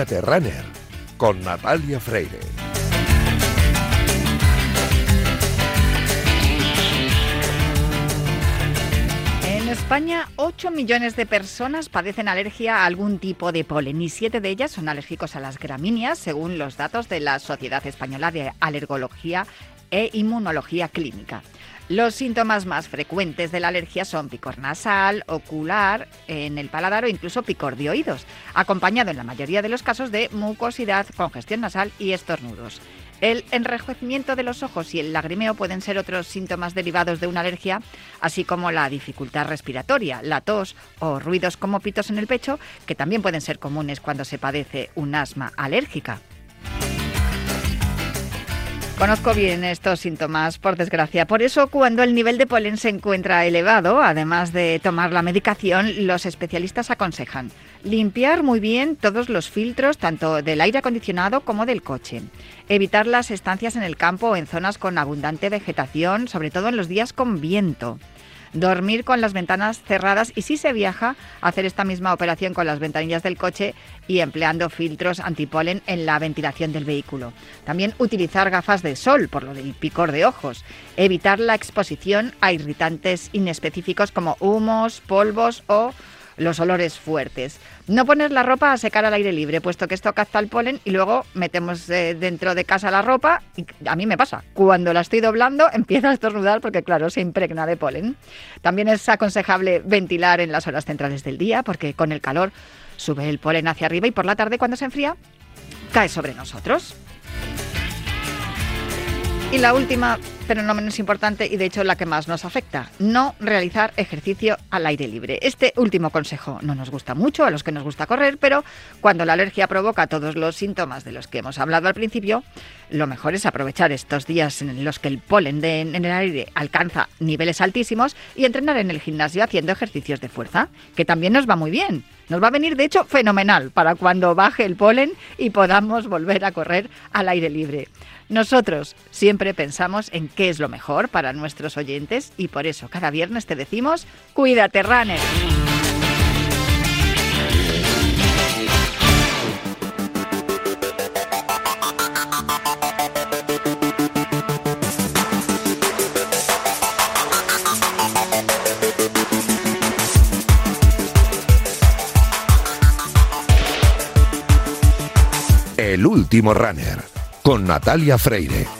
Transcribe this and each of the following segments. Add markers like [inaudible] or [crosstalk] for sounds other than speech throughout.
Cuídate Runner con Natalia Freire. En España, 8 millones de personas padecen alergia a algún tipo de polen y 7 de ellas son alérgicos a las gramíneas, según los datos de la Sociedad Española de Alergología e Inmunología Clínica. Los síntomas más frecuentes de la alergia son picor nasal, ocular, en el paladar o incluso picor de oídos, acompañado en la mayoría de los casos de mucosidad, congestión nasal y estornudos. El enrojecimiento de los ojos y el lagrimeo pueden ser otros síntomas derivados de una alergia, así como la dificultad respiratoria, la tos o ruidos como pitos en el pecho, que también pueden ser comunes cuando se padece un asma alérgica. Conozco bien estos síntomas, por desgracia. Por eso, cuando el nivel de polen se encuentra elevado, además de tomar la medicación, los especialistas aconsejan limpiar muy bien todos los filtros, tanto del aire acondicionado como del coche. Evitar las estancias en el campo o en zonas con abundante vegetación, sobre todo en los días con viento dormir con las ventanas cerradas y si se viaja, hacer esta misma operación con las ventanillas del coche y empleando filtros antipolen en la ventilación del vehículo. También utilizar gafas de sol por lo del picor de ojos. Evitar la exposición a irritantes inespecíficos como humos, polvos o los olores fuertes. No poner la ropa a secar al aire libre, puesto que esto capta el polen y luego metemos eh, dentro de casa la ropa y a mí me pasa. Cuando la estoy doblando [laughs] empieza a estornudar porque claro, se impregna de polen. También es aconsejable ventilar en las horas centrales del día porque con el calor sube el polen hacia arriba y por la tarde cuando se enfría cae sobre nosotros. Y la última, pero no menos importante y de hecho la que más nos afecta, no realizar ejercicio al aire libre. Este último consejo no nos gusta mucho a los que nos gusta correr, pero cuando la alergia provoca todos los síntomas de los que hemos hablado al principio, lo mejor es aprovechar estos días en los que el polen en el aire alcanza niveles altísimos y entrenar en el gimnasio haciendo ejercicios de fuerza, que también nos va muy bien. Nos va a venir, de hecho, fenomenal para cuando baje el polen y podamos volver a correr al aire libre. Nosotros siempre pensamos en qué es lo mejor para nuestros oyentes y por eso cada viernes te decimos, cuídate, runner. El último runner con Natalia Freire.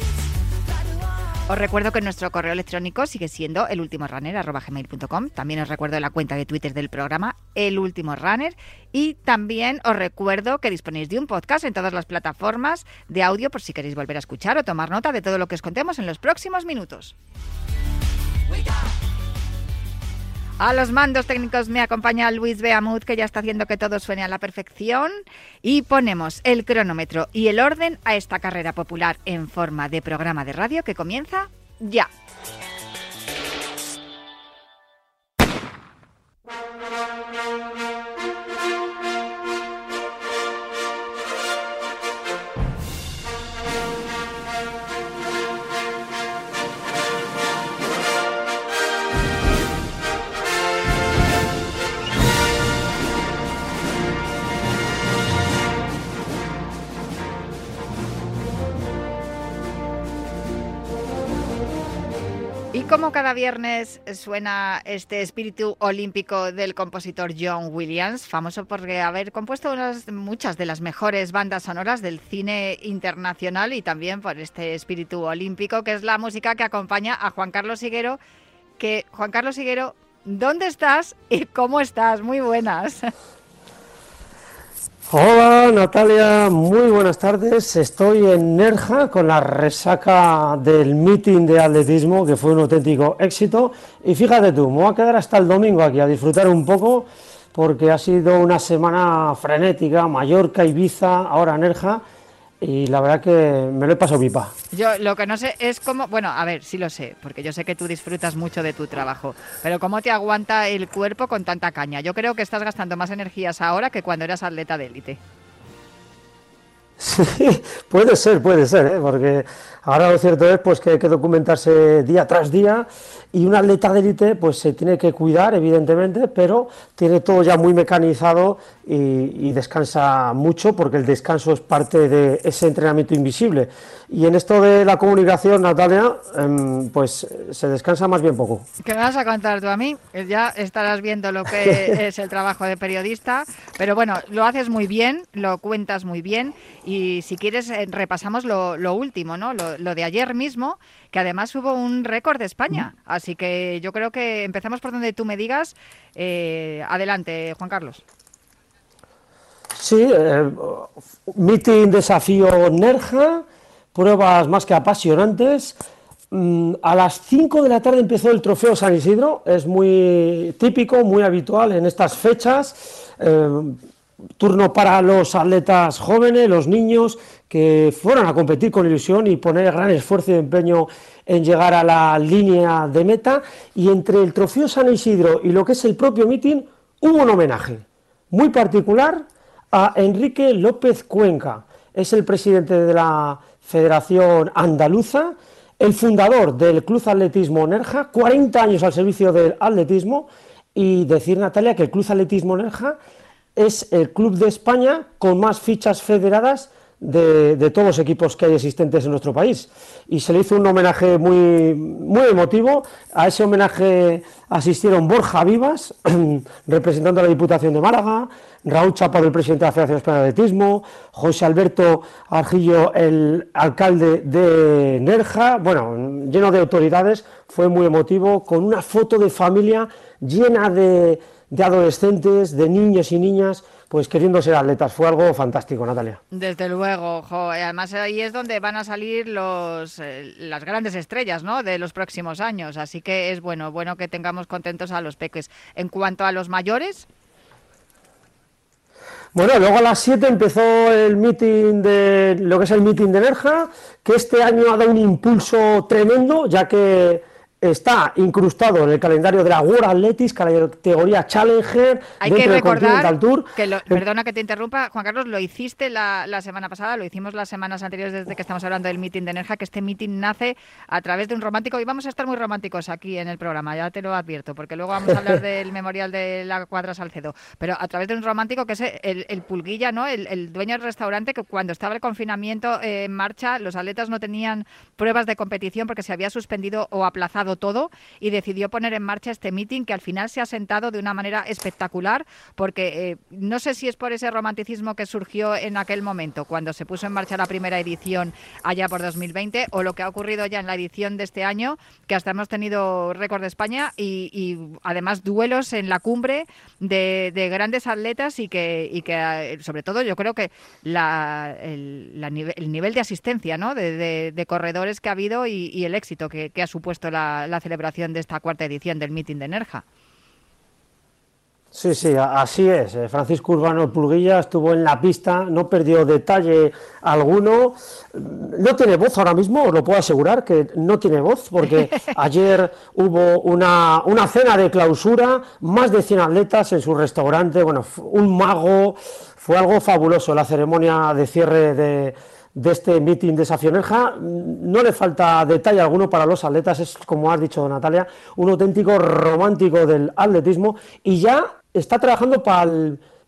Os recuerdo que nuestro correo electrónico sigue siendo elultimorunner.com. También os recuerdo la cuenta de Twitter del programa El Último Runner. Y también os recuerdo que disponéis de un podcast en todas las plataformas de audio por si queréis volver a escuchar o tomar nota de todo lo que os contemos en los próximos minutos. A los mandos técnicos me acompaña Luis Beamut, que ya está haciendo que todo suene a la perfección. Y ponemos el cronómetro y el orden a esta carrera popular en forma de programa de radio que comienza ya. Como cada viernes suena este espíritu olímpico del compositor John Williams, famoso por haber compuesto muchas de las mejores bandas sonoras del cine internacional y también por este espíritu olímpico, que es la música que acompaña a Juan Carlos Higuero, que Juan Carlos Higuero, ¿dónde estás y cómo estás? Muy buenas. Hola Natalia, muy buenas tardes. Estoy en Nerja con la resaca del meeting de atletismo que fue un auténtico éxito. Y fíjate tú, me voy a quedar hasta el domingo aquí a disfrutar un poco porque ha sido una semana frenética, Mallorca, Ibiza, ahora Nerja y la verdad que me lo he pasado pipa. Yo lo que no sé es cómo, bueno, a ver, sí lo sé, porque yo sé que tú disfrutas mucho de tu trabajo, pero cómo te aguanta el cuerpo con tanta caña. Yo creo que estás gastando más energías ahora que cuando eras atleta de élite. Sí, [laughs] puede ser, puede ser, ¿eh? porque ahora lo cierto es pues que hay que documentarse día tras día y un atleta de élite pues se tiene que cuidar evidentemente, pero tiene todo ya muy mecanizado y, descansa mucho porque el descanso es parte de ese entrenamiento invisible. Y en esto de la comunicación, Natalia, em, pues se descansa más bien poco. ¿Qué me vas a contar tú a mí? Ya estarás viendo lo que [laughs] es el trabajo de periodista, pero bueno, lo haces muy bien, lo cuentas muy bien y si quieres eh, repasamos lo, último, ¿no? Lo, de ayer mismo, que además hubo un récord de España. Así que yo creo que empezamos por donde tú me digas. Eh, adelante, Juan Carlos. Sí, eh, meeting desafío Nerja, pruebas más que apasionantes. Mm, a las 5 de la tarde empezó el trofeo San Isidro, es muy típico, muy habitual en estas fechas. Eh, turno para los atletas jóvenes, los niños que fueron a competir con ilusión y poner gran esfuerzo y empeño en llegar a la línea de meta. Y entre el trofeo San Isidro y lo que es el propio meeting, hubo un homenaje muy particular a Enrique López Cuenca. Es el presidente de la Federación Andaluza, el fundador del Club Atletismo Nerja, 40 años al servicio del atletismo, y decir, Natalia, que el Club Atletismo Nerja es el club de España con más fichas federadas de, todos los equipos que hay existentes en nuestro país. Y se le hizo un homenaje muy, muy emotivo. A ese homenaje asistieron Borja Vivas, [clears throat] representando a la Diputación de Málaga, Raúl Chapa, el presidente de la Federación Española de Atletismo, José Alberto Argillo, el alcalde de Nerja, bueno, lleno de autoridades, fue muy emotivo, con una foto de familia llena de, de adolescentes, de niños y niñas, pues queriendo ser atletas. Fue algo fantástico, Natalia. Desde luego, además ahí es donde van a salir los, eh, las grandes estrellas ¿no? de los próximos años. Así que es bueno, bueno que tengamos contentos a los peques. En cuanto a los mayores, bueno, luego a las 7 empezó el meeting de lo que es el meeting de Nerja, que este año ha dado un impulso tremendo, ya que está incrustado en el calendario de la World Athletics, categoría Challenger, Hay que recordar Tour. Que lo, perdona que te interrumpa, Juan Carlos, lo hiciste la, semana pasada, lo hicimos las semanas anteriores desde que estamos hablando del meeting de Nerja, que este meeting nace a través de un romántico, y vamos a estar muy románticos aquí en el programa, ya te lo advierto, porque luego vamos a hablar [laughs] del memorial de la Cuadra Salcedo, pero a través de un romántico que es el, Pulguilla, ¿no? El, dueño del restaurante que cuando estaba el confinamiento eh, en marcha, los atletas no tenían pruebas de competición porque se había suspendido o aplazado todo y decidió poner en marcha este meeting que al final se ha sentado de una manera espectacular porque eh, no sé si es por ese romanticismo que surgió en aquel momento cuando se puso en marcha la primera edición allá por 2020 o lo que ha ocurrido ya en la edición de este año que hasta hemos tenido récord de España y, además duelos en la cumbre de, grandes atletas y que, y que eh, sobre todo yo creo que la, el, nivel, de asistencia ¿no? de, corredores que ha habido y, el éxito que ha supuesto la, la, celebración de esta cuarta edición del meeting de Nerja. Sí, sí, así es. Eh, Francisco Urbano Pulguilla estuvo en la pista, no perdió detalle alguno. No tiene voz ahora mismo, os lo puedo asegurar que no tiene voz, porque [laughs] ayer hubo una, una cena de clausura, más de 100 atletas en su restaurante, bueno, un mago, fue algo fabuloso la ceremonia de cierre de, de este meeting de Safionerja. No le falta detalle alguno para los atletas, es como has dicho Natalia, un auténtico romántico del atletismo y ya está trabajando para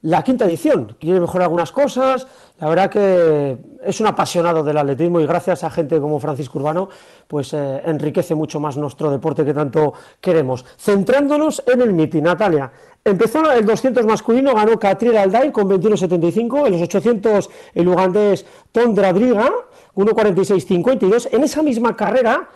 la quinta edición. Quiere mejorar algunas cosas. La verdad que es un apasionado del atletismo y gracias a gente como Francisco Urbano, pues eh, enriquece mucho más nuestro deporte que tanto queremos. Centrándonos en el meeting, Natalia. Empezó el 200 masculino, ganó Catriel Alday con 21.75, en los 800 el ugandés Tom Dradriga, 1.46.52. En esa misma carrera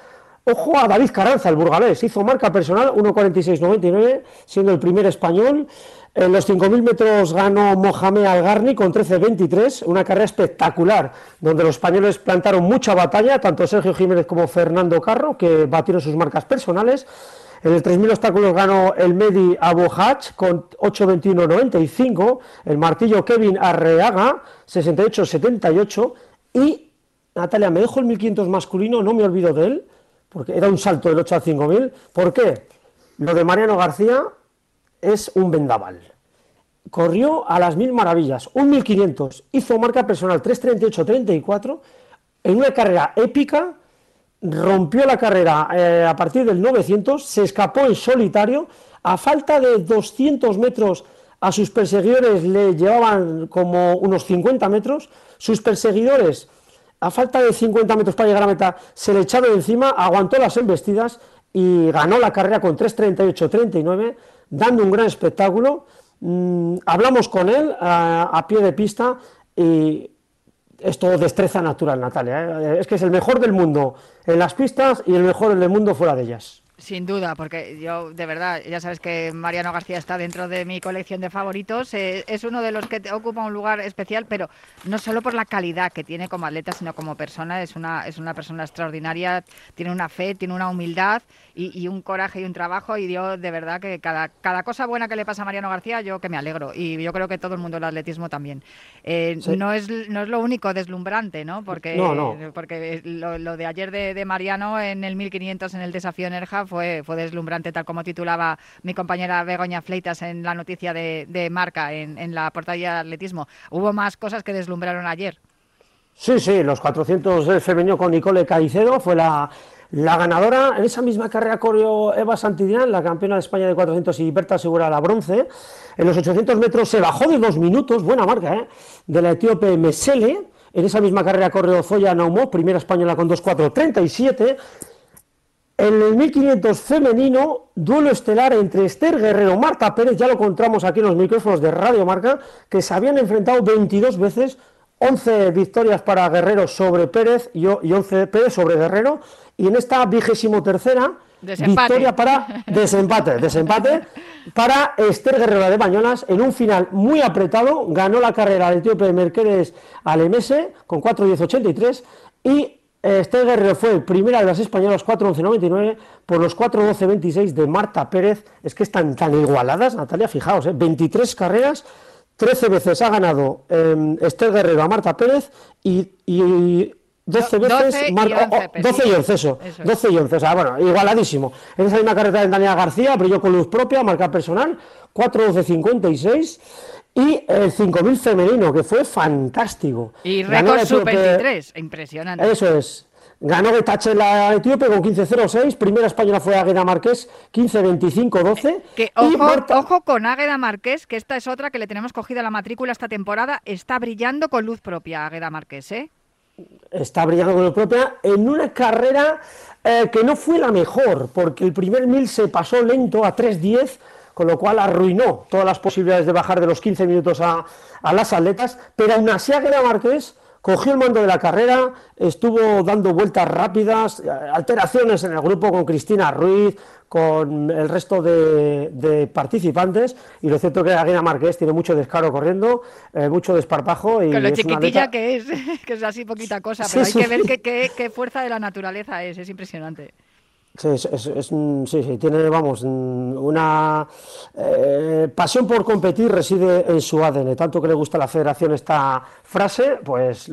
Ojo a David Carranza, el burgalés, hizo marca personal 1.46.99, siendo el primer español. En los 5.000 metros ganó Mohamed Algarni con 13.23, una carrera espectacular, donde los españoles plantaron mucha batalla, tanto Sergio Jiménez como Fernando Carro, que batieron sus marcas personales. En el 3.000 obstáculos ganó el Medi Abu Hach con 8.21.95, el martillo Kevin Arreaga 68.78 y Natalia, me dejo el 1.500 masculino, no me olvido de él, porque era un salto del 8 a 5.000. ¿Por qué? Lo de Mariano García es un vendaval. Corrió a las mil maravillas, un 1500, hizo marca personal 338-34 en una carrera épica, rompió la carrera eh, a partir del 900, se escapó en solitario, a falta de 200 metros a sus perseguidores le llevaban como unos 50 metros, sus perseguidores a falta de 50 metros para llegar a meta, se le echaron encima, aguantó las embestidas y ganó la carrera con 3.38-39, dando un gran espectáculo. Mm, hablamos con él a, pie de pista y esto destreza natural, Natalia. ¿eh? Es que es el mejor del mundo en las pistas y el mejor del mundo fuera de ellas. Sin duda, porque yo de verdad, ya sabes que Mariano García está dentro de mi colección de favoritos. Eh, es uno de los que ocupa un lugar especial, pero no solo por la calidad que tiene como atleta, sino como persona. Es una, es una persona extraordinaria, tiene una fe, tiene una humildad y, un coraje y un trabajo. Y yo de verdad que cada, cada cosa buena que le pasa a Mariano García, yo que me alegro. Y yo creo que todo el mundo del atletismo también. Eh, no, es, no es lo único deslumbrante, ¿no? Porque, porque lo, de ayer de, de, Mariano en el 1500 en el desafío Nerja fue, fue deslumbrante, tal como titulaba mi compañera Begoña Fleitas en la noticia de, Marca, en, la portada de atletismo. Hubo más cosas que deslumbraron ayer. Sí, sí, los 400 del femenino con Nicole Caicedo fue la, ganadora. En esa misma carrera corrió Eva Santidián, la campeona de España de 400 y Berta Segura la bronce. En los 800 metros se bajó de dos minutos, buena marca, ¿eh? de la etíope Mesele. En esa misma carrera corrió Zoya Naumó, primera española con 2.4.37. En el 1500 femenino, duelo estelar entre Esther Guerrero y Marta Pérez, ya lo encontramos aquí en los micrófonos de Radio Marca, que se habían enfrentado 22 veces, 11 victorias para Guerrero sobre Pérez y 11 Pérez sobre Guerrero, y en esta vigésimo tercera victoria para [laughs] desempate, desempate para Esther Guerrero de Bañolas en un final muy apretado, ganó la carrera del etíope Mercedes al MS con 4.10.83 y este Guerrero fue primera de las españolas 4-11-99 por los 4-12-26 de Marta Pérez. Es que están tan igualadas, Natalia, fijaos, ¿eh? 23 carreras, 13 veces ha ganado eh, Esther Guerrero a Marta Pérez y, 12 veces 12 y 12 y 11, eso, 12 y 11, o sea, bueno, igualadísimo. En esa misma carrera de Daniela García, brilló con luz propia, marca personal, 4-12-56 y el 5000 femenino, que fue fantástico. Y récord sub-23, impresionante. Eso es. Ganó Getache la etíope con 15-06. Primera española fue Águeda Marqués, 15-25-12. Que, ojo, ojo con Águeda Marqués, que esta es otra que le tenemos cogida la matrícula esta temporada. Está brillando con luz propia Águeda Marqués, ¿eh? Está brillando con luz propia en una carrera eh, que no fue la mejor, porque el primer mil se pasó lento a 3-10 con lo cual arruinó todas las posibilidades de bajar de los 15 minutos a, las atletas, pero aún así Águeda Márquez cogió el mando de la carrera, estuvo dando vueltas rápidas, alteraciones en el grupo con Cristina Ruiz, con el resto de, participantes, y lo cierto es que Águeda Márquez tiene mucho descaro corriendo, eh, mucho desparpajo. Y con lo chiquitilla que es, [laughs] que es así poquita cosa, pero hay que ver qué fuerza de la naturaleza es, es impresionante. Sí, sí, tiene, vamos, una eh, pasión por competir reside en su ADN, tanto que le gusta a la federación esta frase, pues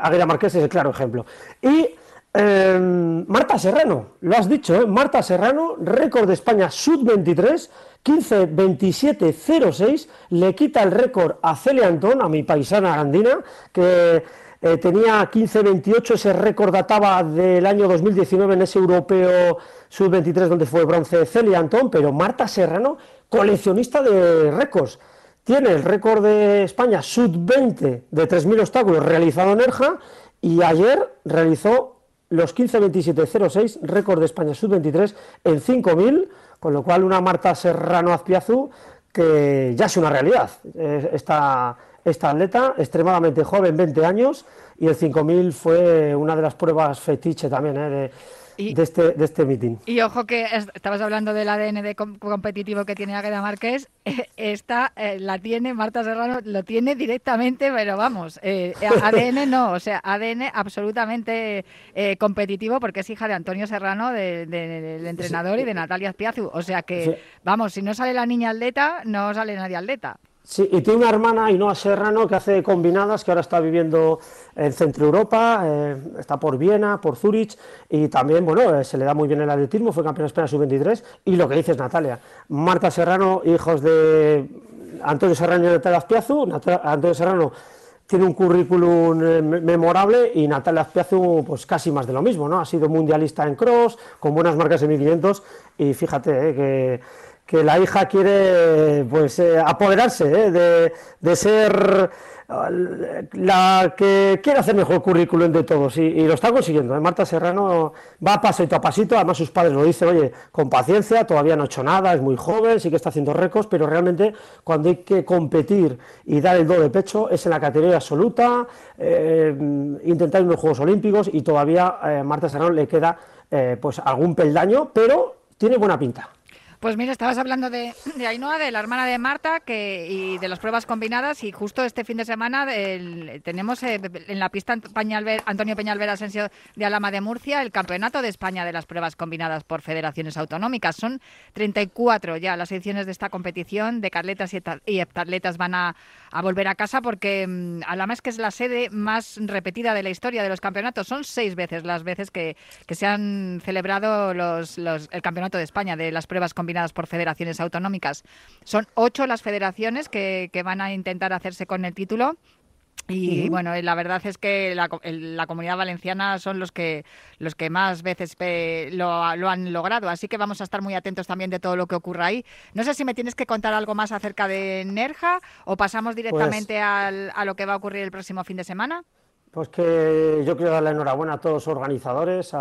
Águila Marqués es el claro ejemplo. Y em, Marta Serrano, lo has dicho, ¿eh? Marta Serrano, récord de España sub-23, 15-27-06, le quita el récord a Celia Antón, a mi paisana andina, que eh, tenía 15-28, ese récord databa del año 2019 en ese europeo sub-23 donde fue bronce Celia Antón, pero Marta Serrano, coleccionista de récords. Tiene el récord de España sub-20 de 3.000 obstáculos realizado en Erja y ayer realizó los 15-27-06, récord de España sub-23 en 5.000, con lo cual una Marta Serrano Azpiazu que ya es una realidad. Eh, esta esta atleta, extremadamente joven, 20 años, y el 5000 fue una de las pruebas fetiche también ¿eh? de este, de este meeting. Y ojo que estabas hablando del ADN de competitivo que tiene Águeda Márquez, [laughs] esta eh, la tiene, Marta Serrano lo tiene directamente, pero vamos, eh, ADN no, o sea, ADN absolutamente eh, competitivo porque es hija de Antonio Serrano, del entrenador, y de Natalia Spiazu. O sea que, vamos, si no sale la niña atleta, no sale nadie atleta. Sí, y tiene una hermana, Ainhoa Serrano, que hace combinadas, que ahora está viviendo en Centro Europa, eh, está por Viena, por Zurich, y también, bueno, eh, se le da muy bien el atletismo, fue campeona de España sub-23, y lo que dices, Natalia, Marta Serrano, hijos de Antonio Serrano y Natalia Azpiazu, Antonio Serrano tiene un currículum eh, memorable y Natalia Azpiazu, pues casi más de lo mismo, ¿no? Ha sido mundialista en cross, con buenas marcas en 1500, y fíjate que que la hija quiere pues eh, apoderarse eh, de, de, ser eh, la que quiere hacer mejor currículum de todos y, lo está consiguiendo. Marta Serrano va pasito a pasito, además sus padres lo dicen, oye, con paciencia, todavía no ha hecho nada, es muy joven, sí que está haciendo récords, pero realmente cuando hay que competir y dar el do de pecho es en la categoría absoluta, intentar los Juegos Olímpicos y todavía Marta Serrano le queda pues algún peldaño, pero tiene buena pinta. Pues mira, estabas hablando de, de Ainhoa, de la hermana de Marta que, y de las pruebas combinadas y justo este fin de semana tenemos eh, en la pista Antonio Peñalver Asensio de Alama de Murcia el Campeonato de España de las pruebas combinadas por federaciones autonómicas. Son 34 ya las ediciones de esta competición de carletas y heptatletas van a, volver a casa porque mm, Alama es que es la sede más repetida de la historia de los campeonatos. Son seis veces las veces que, se han celebrado los, el Campeonato de España de las pruebas combinadas por federaciones autonómicas. Son ocho las federaciones que, van a intentar hacerse con el título. Y bueno, la verdad es que la, la, comunidad valenciana son los que los que más veces lo, lo, han logrado, así que vamos a estar muy atentos también de todo lo que ocurra ahí. No sé si me tienes que contar algo más acerca de Nerja o pasamos directamente pues a lo que va a ocurrir el próximo fin de semana. Pues que yo quiero darle enhorabuena a todos los organizadores,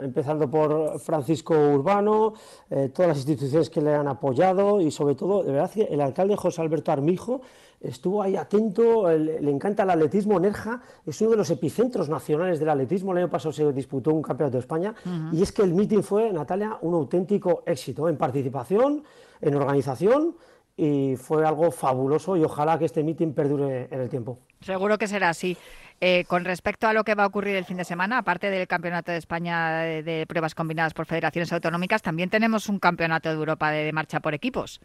empezando por Francisco Urbano, eh, todas las instituciones que le han apoyado y sobre todo, de verdad, el alcalde José Alberto Armijo estuvo ahí atento, le, encanta el atletismo. Nerja es uno de los epicentros nacionales del atletismo. El año pasado se disputó un campeonato de España y es que el meeting fue, Natalia, un auténtico éxito en participación, en organización y fue algo fabuloso y ojalá que este meeting perdure en el tiempo. Seguro que será así. Eh, con respecto a lo que va a ocurrir el fin de semana, aparte del Campeonato de España de, pruebas combinadas por federaciones autonómicas, también tenemos un Campeonato de Europa de marcha por equipos.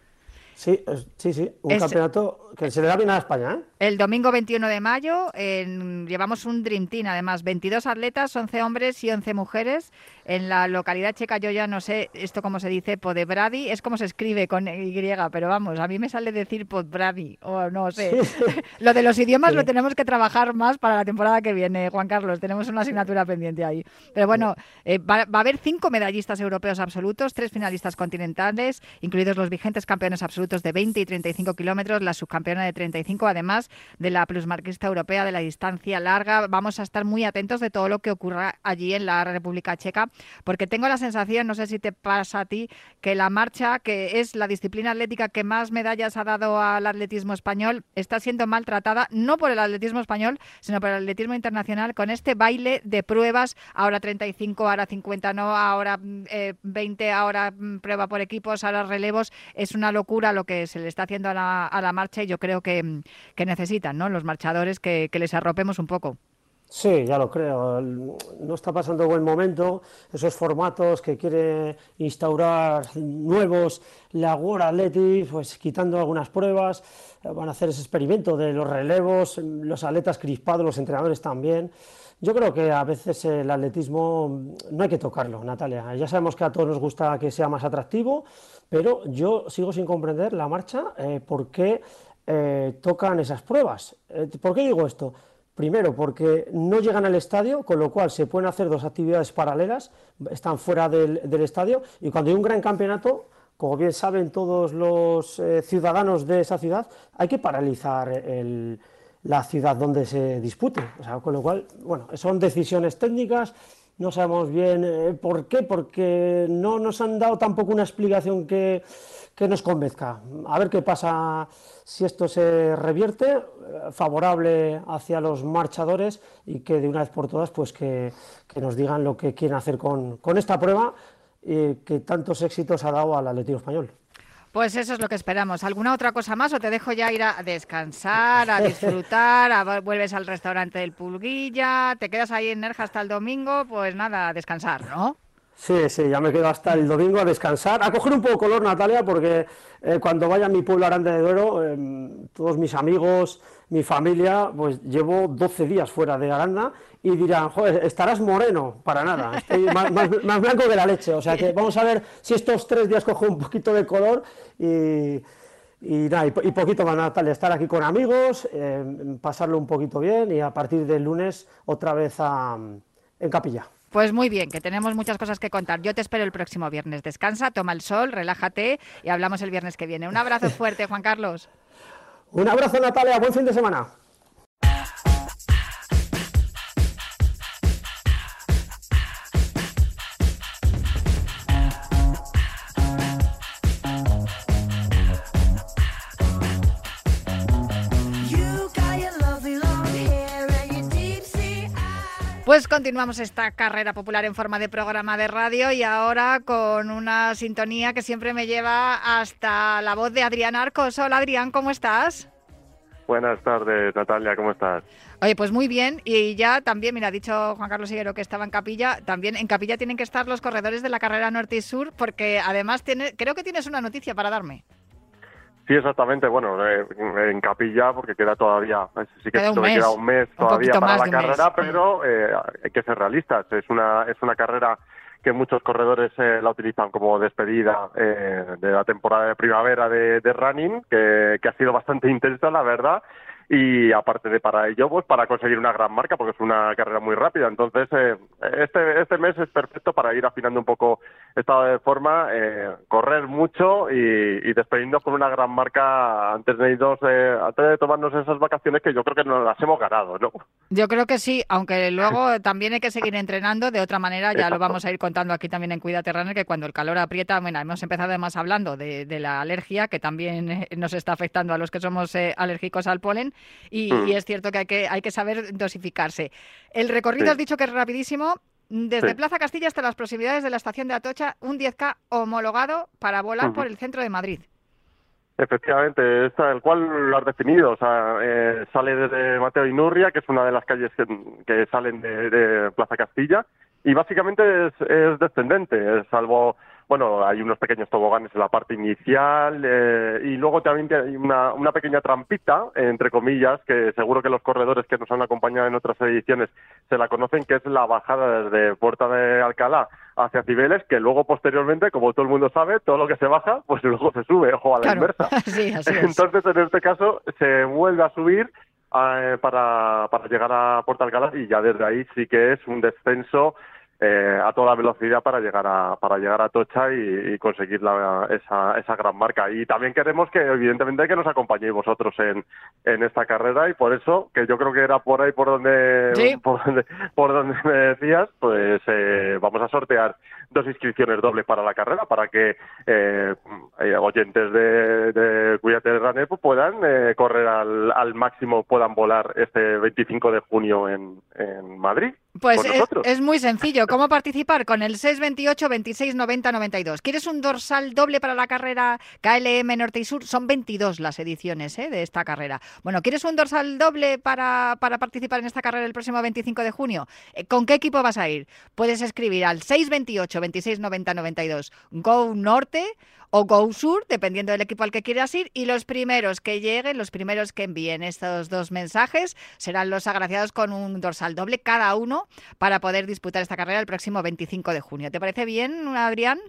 Sí, sí, sí, un campeonato que se le da bien a España. ¿eh? El domingo 21 de mayo llevamos un Dream Team, además 22 atletas, 11 hombres y 11 mujeres. En la localidad checa, yo ya no sé esto cómo se dice, Podebrady, es como se escribe con Y, pero vamos, a mí me sale decir Podbrady, o no sé. [laughs] lo de los idiomas lo tenemos que trabajar más para la temporada que viene, Juan Carlos, tenemos una asignatura pendiente ahí. Pero bueno, eh, va, va a haber cinco medallistas europeos absolutos, tres finalistas continentales, incluidos los vigentes campeones absolutos de 20 y 35 kilómetros, la subcampeona de 35, además de la plusmarquista europea de la distancia larga. Vamos a estar muy atentos de todo lo que ocurra allí en la República Checa, porque tengo la sensación, no sé si te pasa a ti, que la marcha, que es la disciplina atlética que más medallas ha dado al atletismo español, está siendo maltratada, no por el atletismo español, sino por el atletismo internacional, con este baile de pruebas, ahora 35, ahora 50, no, ahora 20, eh, ahora mm, prueba por equipos, ahora relevos. Es una locura lo que se le está haciendo a la, a la marcha y yo creo que, que necesitan ¿no? los marchadores que les arropemos un poco. Sí, ya lo creo. No está pasando buen momento. Esos formatos que quiere instaurar nuevos, la World pues quitando algunas pruebas, van a hacer ese experimento de los relevos, los atletas crispados, los entrenadores también. Yo creo que a veces el atletismo no hay que tocarlo, Natalia. Ya sabemos que a todos nos gusta que sea más atractivo, pero yo sigo sin comprender la marcha eh, por qué eh, tocan esas pruebas. Eh, ¿Por qué digo esto? Primero, porque no llegan al estadio, con lo cual se pueden hacer dos actividades paralelas, están fuera del, estadio, y cuando hay un gran campeonato, como bien saben todos los ciudadanos de esa ciudad, hay que paralizar la ciudad donde se dispute. con lo cual, bueno, son decisiones técnicas no sabemos bien eh, por qué, porque no nos han dado tampoco una explicación que, que nos convenzca. A ver qué pasa si esto se revierte eh, favorable hacia los marchadores y que de una vez por todas pues que, que nos digan lo que quieren hacer con, con esta prueba eh, que tantos éxitos ha dado al Atlético Español. Pues eso es lo que esperamos. ¿Alguna otra cosa más o te dejo ya ir a descansar, a disfrutar, a, vuelves al restaurante del Pulguilla, te quedas ahí en Nerja hasta el domingo? Pues nada, a descansar, ¿no? Sí, sí, ya me quedo hasta el domingo a descansar, a coger un poco color, Natalia, porque eh, cuando vaya a mi pueblo Aranda de Duero, em, todos mis amigos, mi familia, pues llevo 12 días fuera de Aranda y dirán, joder, estarás moreno, para nada, estoy [laughs] más, blanco que la leche, o sea que vamos a ver si estos tres días cojo un poquito de color y, y, nada, y, poquito más, Natalia, estar aquí con amigos, em, pasarlo un poquito bien y a partir del lunes otra vez en capilla. Pues muy bien, que tenemos muchas cosas que contar. Yo te espero el próximo viernes. Descansa, toma el sol, relájate y hablamos el viernes que viene. Un abrazo [laughs] fuerte, Juan Carlos. Un abrazo, Natalia. Buen fin de semana. Pues continuamos esta carrera popular en forma de programa de radio y ahora con una sintonía que siempre me lleva hasta la voz de Adrián Arcos. Hola Adrián, ¿cómo estás? Buenas tardes, Natalia, ¿cómo estás? Oye, pues muy bien. Y ya también, mira, ha dicho Juan Carlos Higuero que estaba en Capilla. También en Capilla tienen que estar los corredores de la carrera norte y sur, porque además tiene, creo que tienes una noticia para darme. Sí, exactamente. Bueno, eh, en capilla, porque queda todavía, sí que queda un, mes, queda un mes todavía para la carrera, pero eh, hay que ser realistas. Es una, es una carrera que muchos corredores eh, la utilizan como despedida de la temporada de primavera de, de running, que, que ha sido bastante intensa, la verdad y aparte de para ello, pues para conseguir una gran marca, porque es una carrera muy rápida. Entonces, eh, este, este mes es perfecto para ir afinando un poco estado de forma, eh, correr mucho y, y, despedirnos con una gran marca antes de irnos, eh, antes de tomarnos esas vacaciones que yo creo que nos las hemos ganado, ¿no? Yo creo que sí, aunque luego también hay que seguir entrenando de otra manera, ya lo vamos a ir contando aquí también en Cuida Runner, que cuando el calor aprieta, bueno, hemos empezado además hablando de, de la alergia, que también nos está afectando a los que somos alérgicos al polen, y, mm. es cierto que hay, que hay que saber dosificarse. El recorrido has dicho que es rapidísimo. Desde Plaza Castilla hasta las proximidades de la estación de Atocha, un 10K homologado para volar por el centro de Madrid. Efectivamente, es el cual lo has definido. O sea, eh, sale desde Mateo Inurria, que es una de las calles que, salen de, Plaza Castilla, y básicamente es, es descendente, salvo bueno, hay unos pequeños toboganes en la parte inicial eh, y luego también hay una, una pequeña trampita, entre comillas, que seguro que los corredores que nos han acompañado en otras ediciones se la conocen, que es la bajada desde Puerta de Alcalá hacia Cibeles, que luego posteriormente, como todo el mundo sabe, todo lo que se baja, pues luego se sube, ojo a la inversa. [laughs] Entonces, en este caso, se vuelve a subir eh, para, para llegar a Puerta Alcalá y ya desde ahí sí que es un descenso eh, a toda velocidad para llegar a para llegar a Tocha y, conseguir la, esa, esa gran marca. Y también queremos que evidentemente que nos acompañéis vosotros en, en esta carrera y por eso que yo creo que era por ahí por donde por donde por donde me decías pues eh, vamos a sortear dos inscripciones dobles para la carrera para que eh, eh oyentes de, de Cuídate de Runner pues, puedan eh, correr al, al máximo puedan volar este 25 de junio en, en Madrid pues es, muy sencillo. ¿Cómo participar? Con el 628 26 90 92. ¿Quieres un dorsal doble para la carrera KLM Norte y Sur? Son 22 las ediciones ¿eh? de esta carrera. Bueno, ¿quieres un dorsal doble para, para, participar en esta carrera el próximo 25 de junio? Eh, ¿Con qué equipo vas a ir? Puedes escribir al 628 26 90 92 Go Norte o Go Sur, dependiendo del equipo al que quieras ir, y los primeros que lleguen, los primeros que envíen estos dos mensajes, serán los agraciados con un dorsal doble cada uno para poder disputar esta carrera el próximo 25 de junio. ¿Te parece bien, Adrián?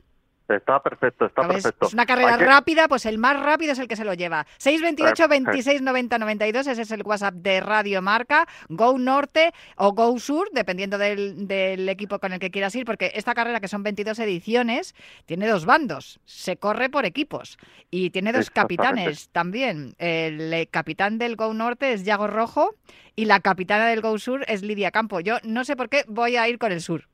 Está perfecto, está perfecto. Es una carrera rápida, pues el más rápido es el que se lo lleva. 628 26 90 92, ese es el WhatsApp de Radio Marca, Go Norte o Go Sur, dependiendo del, del, equipo con el que quieras ir, porque esta carrera, que son 22 ediciones, tiene dos bandos, se corre por equipos y tiene dos capitanes también. El eh, capitán del Go Norte es Yago Rojo y la capitana del Go Sur es Lidia Campo. Yo no sé por qué voy a ir con el sur.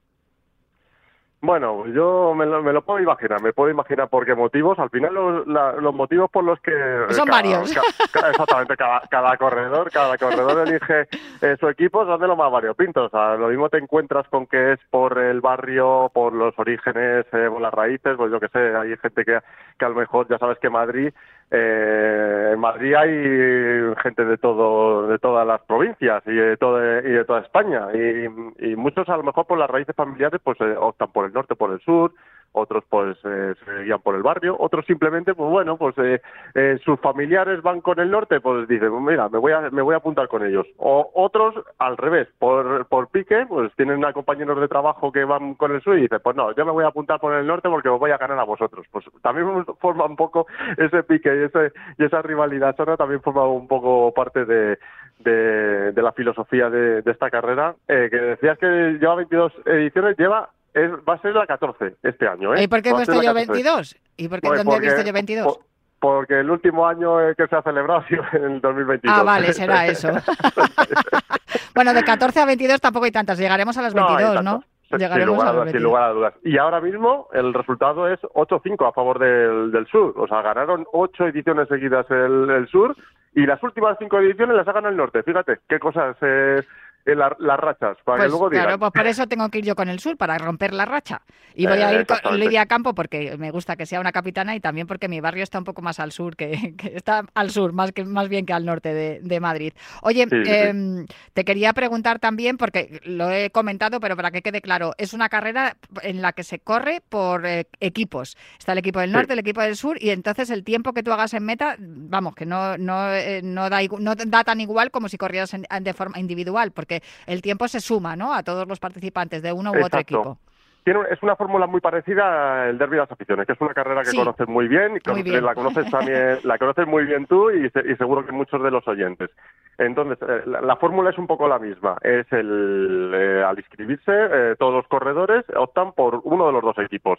Bueno, yo me lo, me lo, puedo imaginar, me puedo imaginar por qué motivos. Al final los, los motivos por los que... Son varios. exactamente, cada, corredor, cada corredor elige eh, su equipo, son de lo más variopintos. O sea, lo mismo te encuentras con que es por el barrio, por los orígenes, eh, por las raíces, pues yo qué sé, hay gente que, que a lo mejor ya sabes que Madrid eh, en Madrid hay gente de todo de todas las provincias y de, todo, y de toda España. Y, muchos a lo mejor por las raíces familiares pues eh, optan por el norte por el sur otros pues eh, se guían por el barrio, otros simplemente pues bueno, pues eh, eh, sus familiares van con el norte, pues dicen, mira, me voy a me voy a apuntar con ellos. O otros al revés, por por pique, pues tienen a compañeros de trabajo que van con el sur y dicen, pues no, yo me voy a apuntar por el norte porque os voy a ganar a vosotros. Pues también [laughs] forma un poco ese pique y ese y esa rivalidad sana también forma un poco parte de de, la filosofía de, de esta carrera, que decías que lleva 22 ediciones, lleva va a ser la 14 este año. ¿eh? ¿Y por qué he puesto yo 22? ¿Y por qué pues dónde he visto yo 22? porque el último año que se ha celebrado ha [laughs] sido en el 2022. Ah, vale, será eso. [laughs] bueno, de 14 a 22 tampoco hay tantas, llegaremos a las 22, ¿no? Llegaremos sin, lugar a, sin lugar a dudas. Y ahora mismo el resultado es 8-5 a favor del, del, sur. O sea, ganaron 8 ediciones seguidas el, el, sur y las últimas 5 ediciones las ha ganado el norte. Fíjate, qué cosas eh, las rachas, para pues, que luego Claro, pues por eso tengo que ir yo con el sur, para romper la racha. Y voy a ir con Lidia Campo porque me gusta que sea una capitana y también porque mi barrio está un poco más al sur, que, [laughs] está al sur, más, que, más bien que al norte de, Madrid. Oye, em, te quería preguntar también, porque lo he comentado, pero para que quede claro, es una carrera en la que se corre por eh, equipos. Está el equipo del norte, el equipo del sur, y entonces el tiempo que tú hagas en meta, vamos, que no, no, eh, no, da, no da tan igual como si corrieras de forma individual, porque el tiempo se suma ¿no? a todos los participantes de uno u otro equipo. es una fórmula muy parecida al Derby de las Aficiones, que es una carrera que conoces muy bien, y la conoces también, la conoces muy bien tú y, seguro que muchos de los oyentes. Entonces, eh, la, fórmula es un poco la misma. Es el eh, al inscribirse, eh, todos los corredores optan por uno de los dos equipos.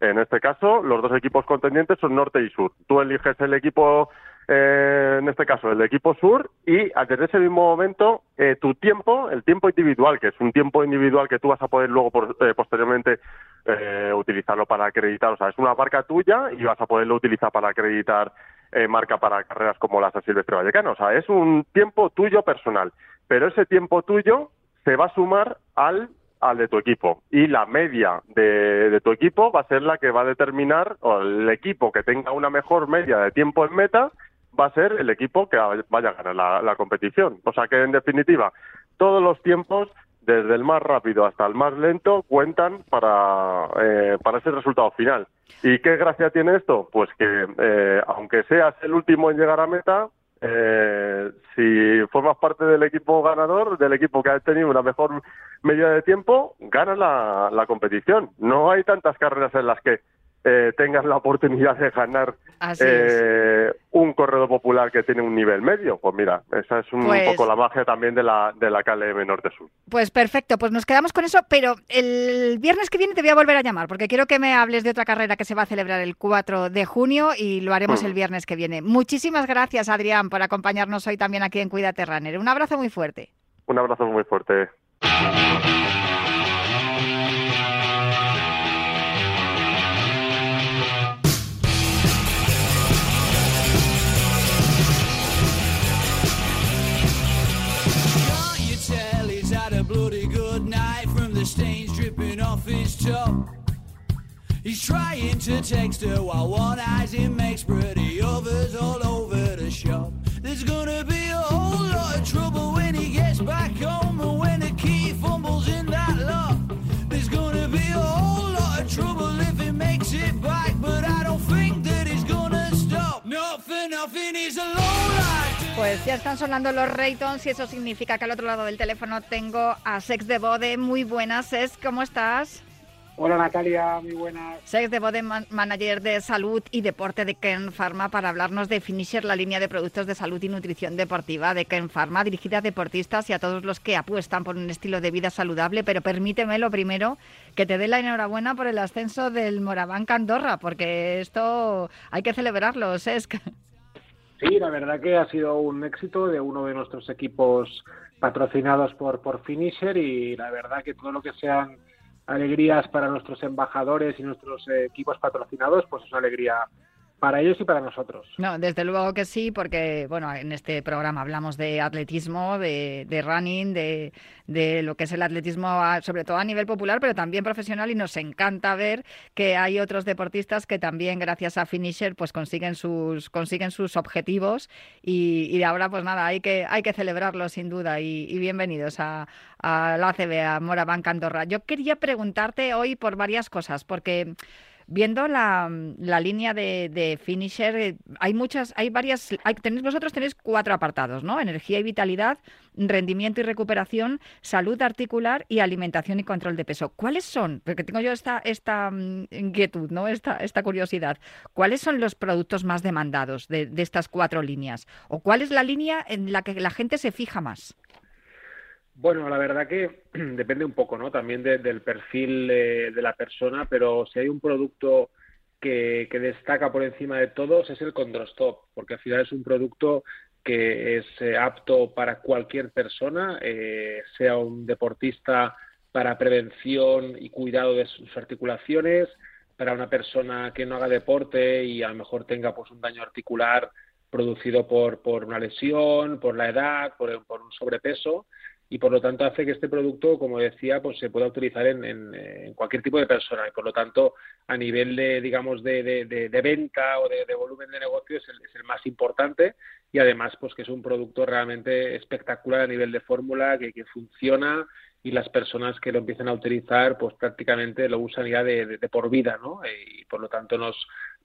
En este caso, los dos equipos contendientes son norte y sur. Tú eliges el equipo eh, en este caso el equipo sur, y desde ese mismo momento eh, tu tiempo, el tiempo individual, que es un tiempo individual que tú vas a poder luego eh, posteriormente utilizarlo para acreditar, o sea, es una marca tuya y vas a poderlo utilizar para acreditar marca para carreras como la San Silvestre Vallecano, o sea, es un tiempo tuyo personal, pero ese tiempo tuyo se va a sumar al al de tu equipo. Y la media de, de, tu equipo va a ser la que va a determinar, o el equipo que tenga una mejor media de tiempo en meta, va a ser el equipo que vaya a ganar la, competición. O sea que, en definitiva, todos los tiempos, desde el más rápido hasta el más lento, cuentan para, eh, para ese resultado final. ¿Y qué gracia tiene esto? Pues que, eh, aunque seas el último en llegar a meta, eh, si formas parte del equipo ganador, del equipo que ha tenido una mejor medida de tiempo, ganas la, la competición. No hay tantas carreras en las que eh, tengas la oportunidad de ganar eh, un corredor popular que tiene un nivel medio. Pues mira, esa es un pues poco la magia también de la, de la KLM Norte Sur. Pues perfecto, pues nos quedamos con eso, pero el viernes que viene te voy a volver a llamar, porque quiero que me hables de otra carrera que se va a celebrar el 4 de junio y lo haremos mm. el viernes que viene. Muchísimas gracias, Adrián, por acompañarnos hoy también aquí en Cuídate Runner. Un abrazo muy fuerte. Un abrazo muy fuerte. He's trying to text her while one eyes him makes pretty others all over the shop. There's gonna be a whole lot of trouble when he gets back home and when the key fumbles in that lock. There's gonna be a whole lot of trouble if he makes it back, but I don't think that he's gonna stop. Nothing, he's a low Pues ya están sonando los Raytons y eso significa que al otro lado del teléfono tengo a Sex de Bode. Muy buenas, Sex, ¿cómo estás? Hola Natalia, muy buenas. Sex de Bode, manager de salud y deporte de Ken Pharma, para hablarnos de Finisher, la línea de productos de salud y nutrición deportiva de Ken Pharma, dirigida a deportistas y a todos los que apuestan por un estilo de vida saludable. Pero permíteme lo primero que te dé la enhorabuena por el ascenso del Moraván Andorra, porque esto hay que celebrarlo, Sesc. Sí, la verdad que ha sido un éxito de uno de nuestros equipos patrocinados por, por Finisher y la verdad que todo lo que sean alegrías para nuestros embajadores y nuestros equipos patrocinados, pues es una alegría para ellos y para nosotros. No, desde luego que sí, porque bueno, en este programa hablamos de atletismo, de, running, de, de, lo que es el atletismo, sobre todo a nivel popular, pero también profesional, y nos encanta ver que hay otros deportistas que también, gracias a Finisher, pues consiguen sus consiguen sus objetivos y, y ahora, pues nada, hay que hay que celebrarlo sin duda y, bienvenidos a, la ACB, a Moraván Andorra. Yo quería preguntarte hoy por varias cosas, porque viendo la, la línea de, de, finisher, eh, hay muchas, hay varias, hay, tenéis, vosotros tenéis cuatro apartados, ¿no? Energía y vitalidad, rendimiento y recuperación, salud articular y alimentación y control de peso. ¿Cuáles son? Porque tengo yo esta, esta mm, inquietud, ¿no? Esta, esta curiosidad. ¿Cuáles son los productos más demandados de, de estas cuatro líneas? ¿O cuál es la línea en la que la gente se fija más? Bueno, la verdad que [clears throat] depende un poco, ¿no? También del perfil de la persona, pero si hay un producto que, destaca por encima de todos es el Condrostop, porque al final es un producto que es eh, apto para cualquier persona, eh, sea un deportista para prevención y cuidado de sus articulaciones, para una persona que no haga deporte y a lo mejor tenga pues un daño articular producido por, por una lesión, por la edad, por un sobrepeso, y por lo tanto hace que este producto, como decía, pues se pueda utilizar en, cualquier tipo de persona y por lo tanto a nivel de, digamos, de, de, venta o de, volumen de negocio es el, más importante y además pues que es un producto realmente espectacular a nivel de fórmula, que, funciona y las personas que lo empiezan a utilizar pues prácticamente lo usan ya de, por vida, ¿no? Y por lo tanto nos,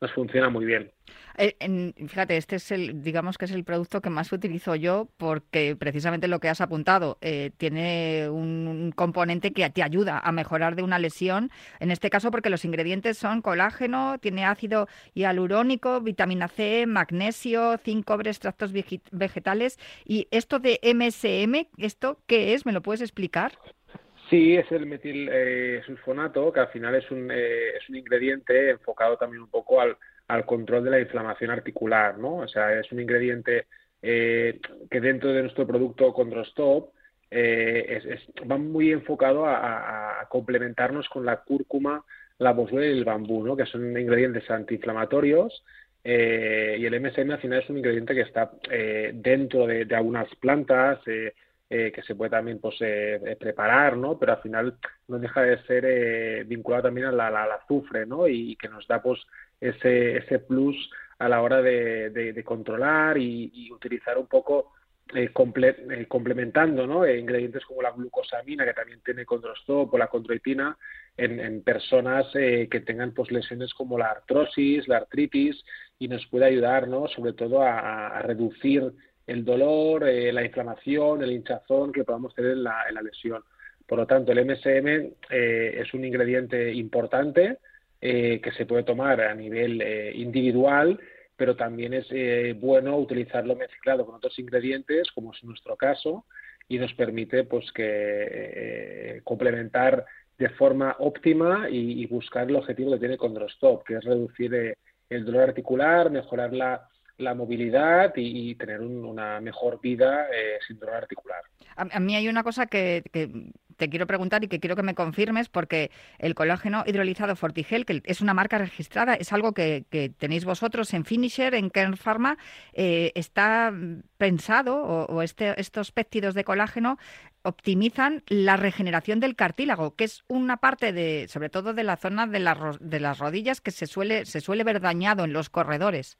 nos funciona muy bien. Eh, fíjate, este es el, digamos que es el producto que más utilizo yo porque precisamente lo que has apuntado eh, tiene un, componente que te ayuda a mejorar de una lesión. En este caso porque los ingredientes son colágeno, tiene ácido hialurónico, vitamina C, magnesio, zinc, cobre, extractos vegetales y esto de MSM, ¿esto qué es? ¿Me lo puedes explicar? Sí, es el metil eh, sulfonato, que al final es un, eh, es un ingrediente enfocado también un poco al, al, control de la inflamación articular, ¿no? O sea, es un ingrediente eh, que dentro de nuestro producto Condrostop es, va muy enfocado a, complementarnos con la cúrcuma, la boswellia y el bambú, ¿no? Que son ingredientes antiinflamatorios y el MSM al final es un ingrediente que está dentro de, de algunas plantas, eh, que se puede también pues, eh, eh, preparar, ¿no? Pero al final no deja de ser vinculado también al azufre, ¿no? Y, que nos da pues ese, ese plus a la hora de, controlar y, utilizar un poco complementando ¿no? ingredientes como la glucosamina que también tiene condrostop o la condroitina en, personas que tengan pues lesiones como la artrosis, la artritis y nos puede ayudar ¿no? sobre todo a reducir el dolor, eh, la inflamación, el hinchazón que podamos tener en la, lesión. Por lo tanto, el MSM eh, es un ingrediente importante eh, que se puede tomar a nivel individual, pero también es bueno utilizarlo mezclado con otros ingredientes, como es nuestro caso, y nos permite pues que complementar de forma óptima y, buscar el objetivo que tiene Condrostop, que es reducir el dolor articular, mejorar la la movilidad y, tener una mejor vida eh, sin dolor articular. A, mí hay una cosa que, te quiero preguntar y que quiero que me confirmes, porque el colágeno hidrolizado Fortigel, que es una marca registrada, es algo que, tenéis vosotros en Finisher, en Kern Pharma, eh, está pensado, o, este, estos péptidos de colágeno optimizan la regeneración del cartílago, que es una parte de, sobre todo de la zona de, de las rodillas que se suele, se suele ver dañado en los corredores.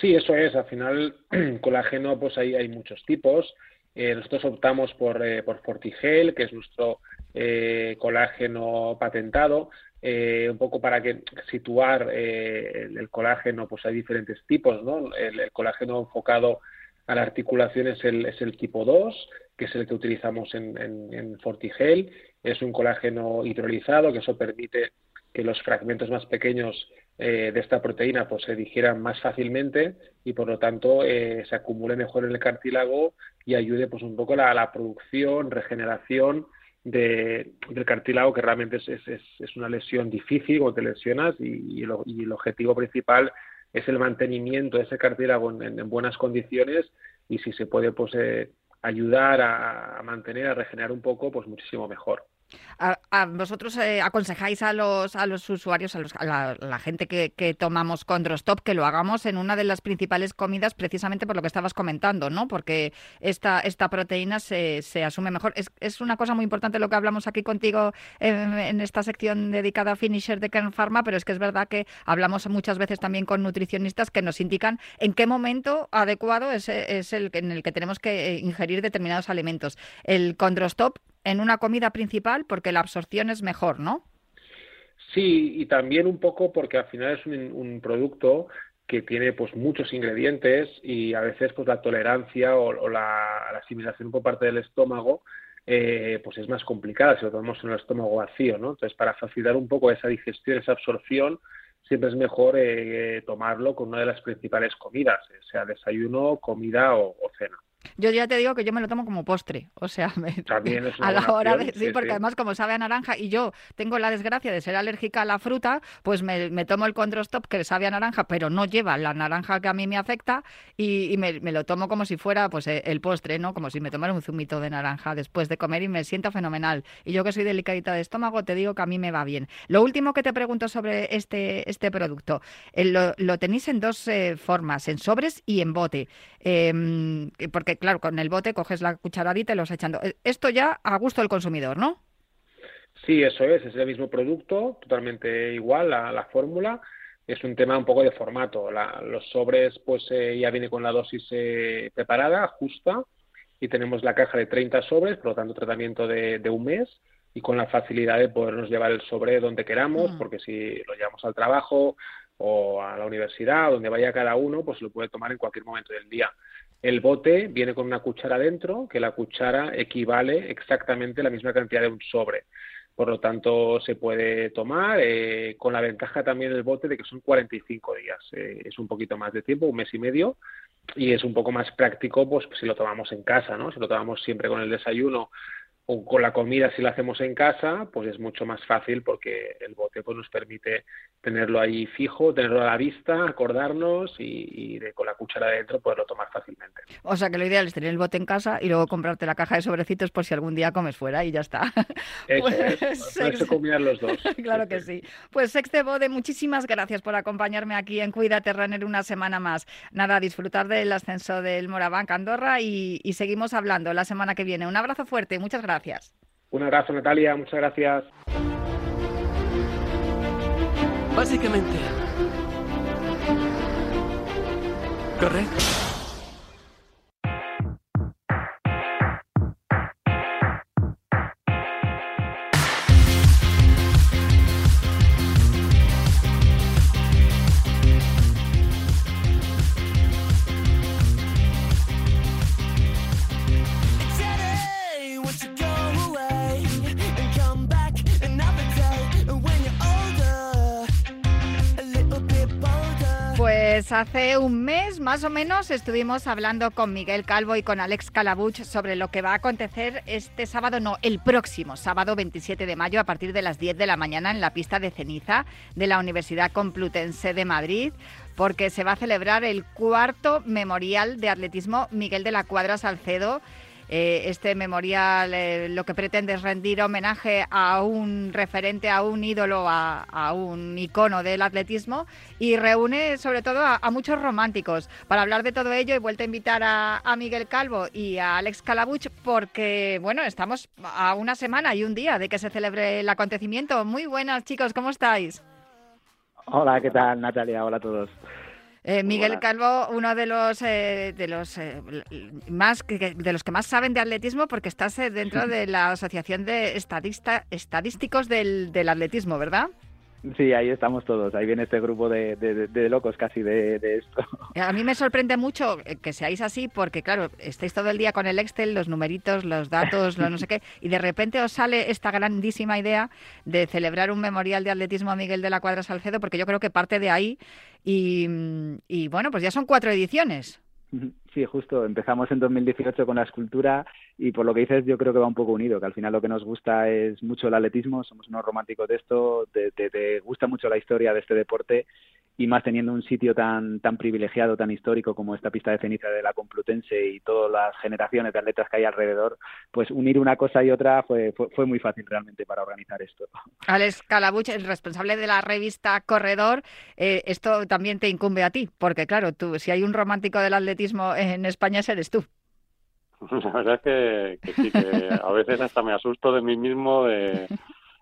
Sí, eso es. Al final, [clears throat] colágeno, pues ahí hay muchos tipos. Eh, nosotros optamos por, eh, por Fortigel, que es nuestro eh, colágeno patentado. un poco para que situar el, colágeno, pues hay diferentes tipos, ¿no? El, colágeno enfocado a la articulación es el, es el tipo 2, que es el que utilizamos en, en Fortigel. Es un colágeno hidrolizado, que eso permite que los fragmentos más pequeños eh, de esta proteína pues se digieran más fácilmente y por lo tanto eh, se acumule mejor en el cartílago y ayude pues un poco a la, producción, regeneración de, del cartílago que realmente es, es, es, una lesión difícil cuando te lesionas y, el, objetivo principal es el mantenimiento de ese cartílago en, buenas condiciones y si se puede pues eh, ayudar a mantener, a regenerar un poco, pues muchísimo mejor. A, vosotros eh, aconsejáis a los, a los usuarios, a, los, a la, gente que, tomamos Condrostop, que lo hagamos en una de las principales comidas precisamente por lo que estabas comentando, ¿no? Porque esta, esta proteína se, se asume mejor. Es, es, una cosa muy importante lo que hablamos aquí contigo en, esta sección dedicada a Finisher de Kern Pharma, pero es que es verdad que hablamos muchas veces también con nutricionistas que nos indican en qué momento adecuado es, es el en el que tenemos que eh, ingerir determinados alimentos. El Condrostop en una comida principal porque la absorción es mejor, ¿no? Sí, y también un poco porque al final es un, producto que tiene pues muchos ingredientes y a veces pues la tolerancia o, la, asimilación por parte del estómago eh, pues es más complicada si lo tomamos en el estómago vacío, ¿no? Entonces para facilitar un poco esa digestión, esa absorción, siempre es mejor eh, tomarlo con una de las principales comidas, sea desayuno, comida o cena. Yo ya te digo que yo me lo tomo como postre, o sea, [laughs] a la hora de sí, porque además como sabe a naranja y yo tengo la desgracia de ser alérgica a la fruta, pues me, tomo el Condrostop que sabe a naranja, pero no lleva la naranja que a mí me afecta y, me, lo tomo como si fuera pues eh, el postre, ¿no? Como si me tomara un zumito de naranja después de comer y me siento fenomenal. Y yo que soy delicadita de estómago, te digo que a mí me va bien. Lo último que te pregunto sobre este, este producto, eh, lo, tenéis en dos eh, formas, en sobres y en bote, em, porque claro, con el bote coges la cucharadita y los echando. Eh, esto ya a gusto del consumidor, ¿no? Sí, eso es, es el mismo producto, totalmente igual la, la fórmula. Es un tema un poco de formato. los sobres, pues eh, ya viene con la dosis eh, preparada, justa, y tenemos la caja de 30 sobres, por lo tanto, tratamiento de, un mes y con la facilidad de podernos llevar el sobre donde queramos, mm. porque si lo llevamos al trabajo o a la universidad, donde vaya cada uno, pues lo puede tomar en cualquier momento del día. El bote viene con una cuchara dentro, que la cuchara equivale exactamente a la misma cantidad de un sobre. Por lo tanto, se puede tomar eh, con la ventaja también del bote de que son 45 días. Eh, es un poquito más de tiempo, un mes y medio, y es un poco más práctico pues si lo tomamos en casa, ¿no? Si lo tomamos siempre con el desayuno o con la comida si la hacemos en casa, pues es mucho más fácil porque el bote pues nos permite tenerlo ahí fijo, tenerlo a la vista, acordarnos y, con la cuchara dentro poderlo tomar fácilmente. O sea que lo ideal es tener el bote en casa y luego comprarte la caja de sobrecitos por si algún día comes fuera y ya está. [laughs] Eso pues, es, combinar los dos. [laughs] claro que sí. Pues Sexte Bode, muchísimas gracias por acompañarme aquí en Cuídate Runner una semana más. Nada, disfrutar del ascenso del Morabanc Andorra y, y seguimos hablando la semana que viene. Un abrazo fuerte, muchas gracias gracias. Un abrazo, Natalia. Muchas gracias. Básicamente. Correcto. Pues hace un mes más o menos estuvimos hablando con Miguel Calvo y con Alex Calabuch sobre lo que va a acontecer este sábado, no, el próximo sábado 27 de mayo a partir de las 10 de la mañana en la pista de ceniza de la Universidad Complutense de Madrid, porque se va a celebrar el cuarto memorial de atletismo Miguel de la Cuadra Salcedo eh, este memorial eh, lo que pretende es rendir homenaje a un referente, a un ídolo, a, un icono del atletismo y reúne sobre todo a, muchos románticos. Para hablar de todo ello he vuelto a invitar a, Miguel Calvo y a Alex Calabuch porque, bueno, estamos a una semana y un día de que se celebre el acontecimiento. Muy buenas chicos, ¿cómo estáis? Hola, ¿qué tal Natalia? Hola a todos. Eh, Miguel Calvo, uno de los eh, de los eh, más de los que más saben de atletismo, porque estás dentro [laughs] de la asociación de estadista, estadísticos del, del atletismo, ¿verdad? Sí, ahí estamos todos. Ahí viene este grupo de, de, locos casi de, esto. A mí me sorprende mucho que seáis así porque, claro, estáis todo el día con el Excel, los numeritos, los datos, los no sé qué, y de repente os sale esta grandísima idea de celebrar un memorial de atletismo a Miguel de la Cuadra Salcedo, porque yo creo que parte de ahí y, y bueno, pues ya son cuatro ediciones. Sí, justo. Empezamos en 2018 con la escultura y por lo que dices yo creo que va un poco unido, que al final lo que nos gusta es mucho el atletismo, somos unos románticos de esto, te, gusta mucho la historia de este deporte y más teniendo un sitio tan, tan privilegiado, tan histórico como esta pista de ceniza de la Complutense y todas las generaciones de atletas que hay alrededor, pues unir una cosa y otra fue, fue, muy fácil realmente para organizar esto. [laughs] Alex Calabuch, el responsable de la revista Corredor, eh, esto también te incumbe a ti, porque claro, tú, si hay un romántico del atletismo en España, eres tú. [laughs] La verdad es que, que sí, que a veces hasta me asusto de mí mismo de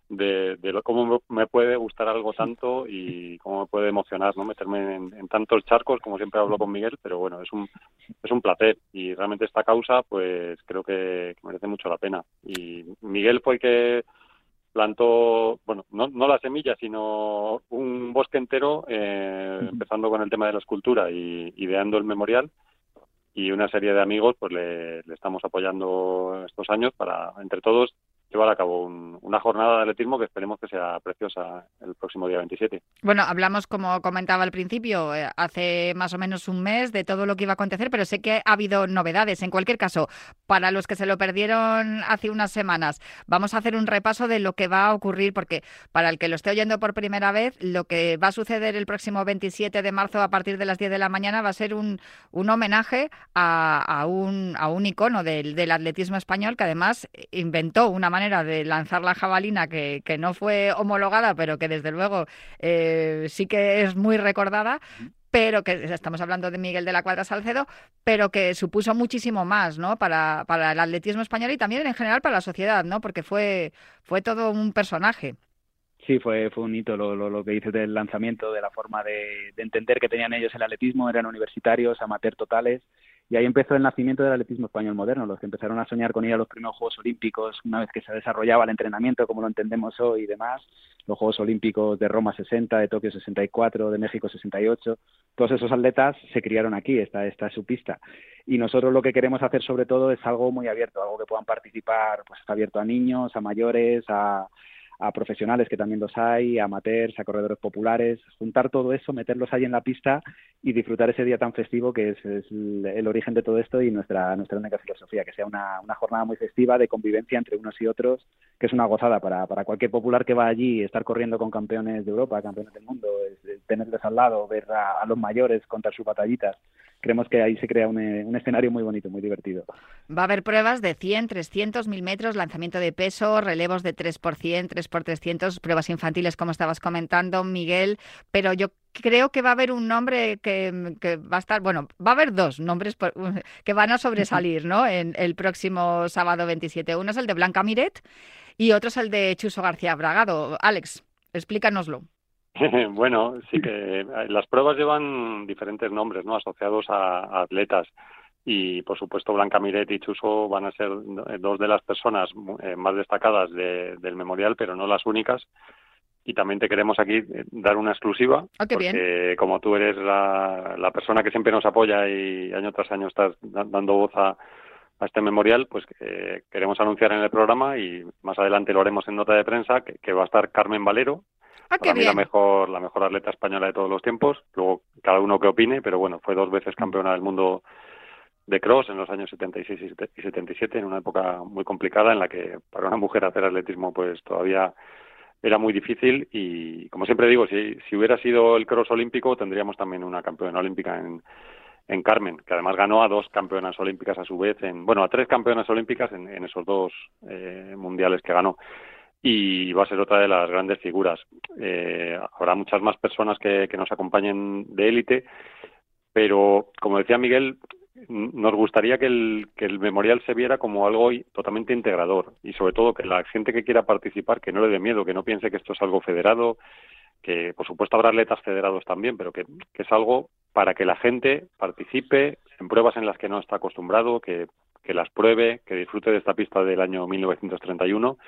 de, de cómo me puede gustar algo tanto y cómo me puede emocionar, ¿no? Meterme en, tantos charcos, como siempre hablo con Miguel, pero bueno, es un, es un placer y realmente esta causa, pues creo que, merece mucho la pena. Y Miguel fue el que plantó, bueno, no, no la semilla, sino un bosque entero, eh, empezando con el tema de la escultura y ideando el memorial y una serie de amigos pues le, le, estamos apoyando estos años para entre todos llevar a cabo una jornada de atletismo que esperemos que sea preciosa el próximo día 27. Bueno, hablamos, como comentaba al principio, eh, hace más o menos un mes de todo lo que iba a acontecer, pero sé que ha habido novedades. En cualquier caso, para los que se lo perdieron hace unas semanas, vamos a hacer un repaso de lo que va a ocurrir, porque para el que lo esté oyendo por primera vez, lo que va a suceder el próximo 27 de marzo a partir de las 10 de la mañana va a ser un, un homenaje a, un, a un icono del, del atletismo español que además inventó una manera de lanzar la jabalina que, que no fue homologada, pero que desde luego eh, sí que es muy recordada pero que estamos hablando de Miguel de la Cuadra Salcedo, pero que supuso muchísimo más, ¿no? Para, para el atletismo español y también en general para la sociedad, ¿no? Porque fue, fue todo un personaje. Sí, fue, fue un hito lo, lo, que dices del lanzamiento, de la forma de, de entender que tenían ellos el atletismo, eran universitarios, amateur totales, y ahí empezó el nacimiento del atletismo español moderno, los que empezaron a soñar con ir a los primeros Juegos Olímpicos, una vez que se desarrollaba el entrenamiento como lo entendemos hoy y demás, los Juegos Olímpicos de Roma 60, de Tokio 64, de México 68, todos esos atletas se criaron aquí, esta, esta es su pista. Y nosotros lo que queremos hacer sobre todo es algo muy abierto, algo que puedan participar, pues está abierto a niños, a mayores, a, a profesionales que también los hay, a amateurs, a corredores populares, juntar todo eso, meterlos ahí en la pista y disfrutar ese día tan festivo que es, el, origen de todo esto y nuestra, nuestra única filosofía, que sea una, una, jornada muy festiva de convivencia entre unos y otros, que es una gozada para, para cualquier popular que va allí, estar corriendo con campeones de Europa, campeones del mundo, tenerles al lado, ver a, a los mayores contar sus batallitas creemos que ahí se crea un, un, escenario muy bonito, muy divertido. Va a haber pruebas de 100, 300, 1000 metros, lanzamiento de peso, relevos de 3 por 100, 3 por 300, pruebas infantiles, como estabas comentando, Miguel, pero yo creo que va a haber un nombre que, que, va a estar, bueno, va a haber dos nombres [laughs] que van a sobresalir, ¿no? En el próximo sábado 27. Uno es el de Blanca Miret y otro es el de Chuso García Bragado. Alex, explícanoslo. [laughs] bueno, sí que eh, las pruebas llevan diferentes nombres, ¿no? Asociados a, atletas y por supuesto Blanca Miret y Chuso van a ser eh, dos de las personas eh, más destacadas del memorial, pero no las únicas. Y también te queremos aquí dar una exclusiva, ah, porque como tú eres la, persona que siempre nos apoya y año tras año estás dando voz a, este memorial, pues queremos anunciar en el programa y más adelante lo haremos en nota de prensa que va a estar Carmen Valero, Ah, Para mí la mejor, la mejor atleta española de todos los tiempos. Luego cada uno que opine, pero bueno, fue dos veces campeona del mundo de cross en los años 76 y 77, en una época muy complicada en la que para una mujer hacer atletismo pues todavía era muy difícil. Y como siempre digo, si, si hubiera sido el cross olímpico tendríamos también una campeona olímpica en, en Carmen, que además ganó a dos campeonas olímpicas a su vez, en, bueno, a tres campeonas olímpicas en, en esos dos eh, mundiales que ganó y va a ser otra de las grandes figuras. Eh, habrá muchas más personas que, nos acompañen de élite, pero como decía Miguel, nos gustaría que el, que el memorial se viera como algo totalmente integrador y sobre todo que la gente que quiera participar que no le dé miedo, que no piense que esto es algo federado, que por supuesto habrá atletas federados también, pero que, que es algo para que la gente participe en pruebas en las que no está acostumbrado, que, que las pruebe, que disfrute de esta pista del año 1931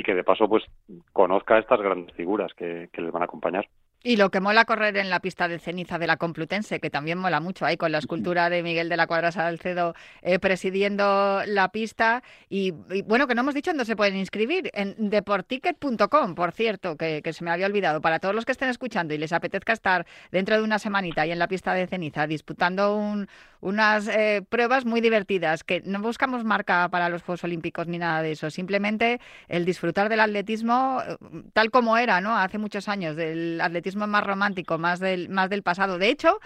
y que de paso pues conozca a estas grandes figuras que, les van a acompañar. Y lo que mola correr en la pista de ceniza de la Complutense, que también mola mucho ahí con la escultura de Miguel de la Cuadra Salcedo eh, presidiendo la pista. Y, bueno, que no hemos dicho dónde se pueden inscribir. En deporticket.com, por cierto, que, que, se me había olvidado. Para todos los que estén escuchando y les apetezca estar dentro de una semanita ahí en la pista de ceniza disputando un, unas eh, pruebas muy divertidas, que no buscamos marca para los Juegos Olímpicos ni nada de eso, simplemente el disfrutar del atletismo eh, tal como era, ¿no? Hace muchos años, del atletismo más romántico, más del, más del pasado. De hecho,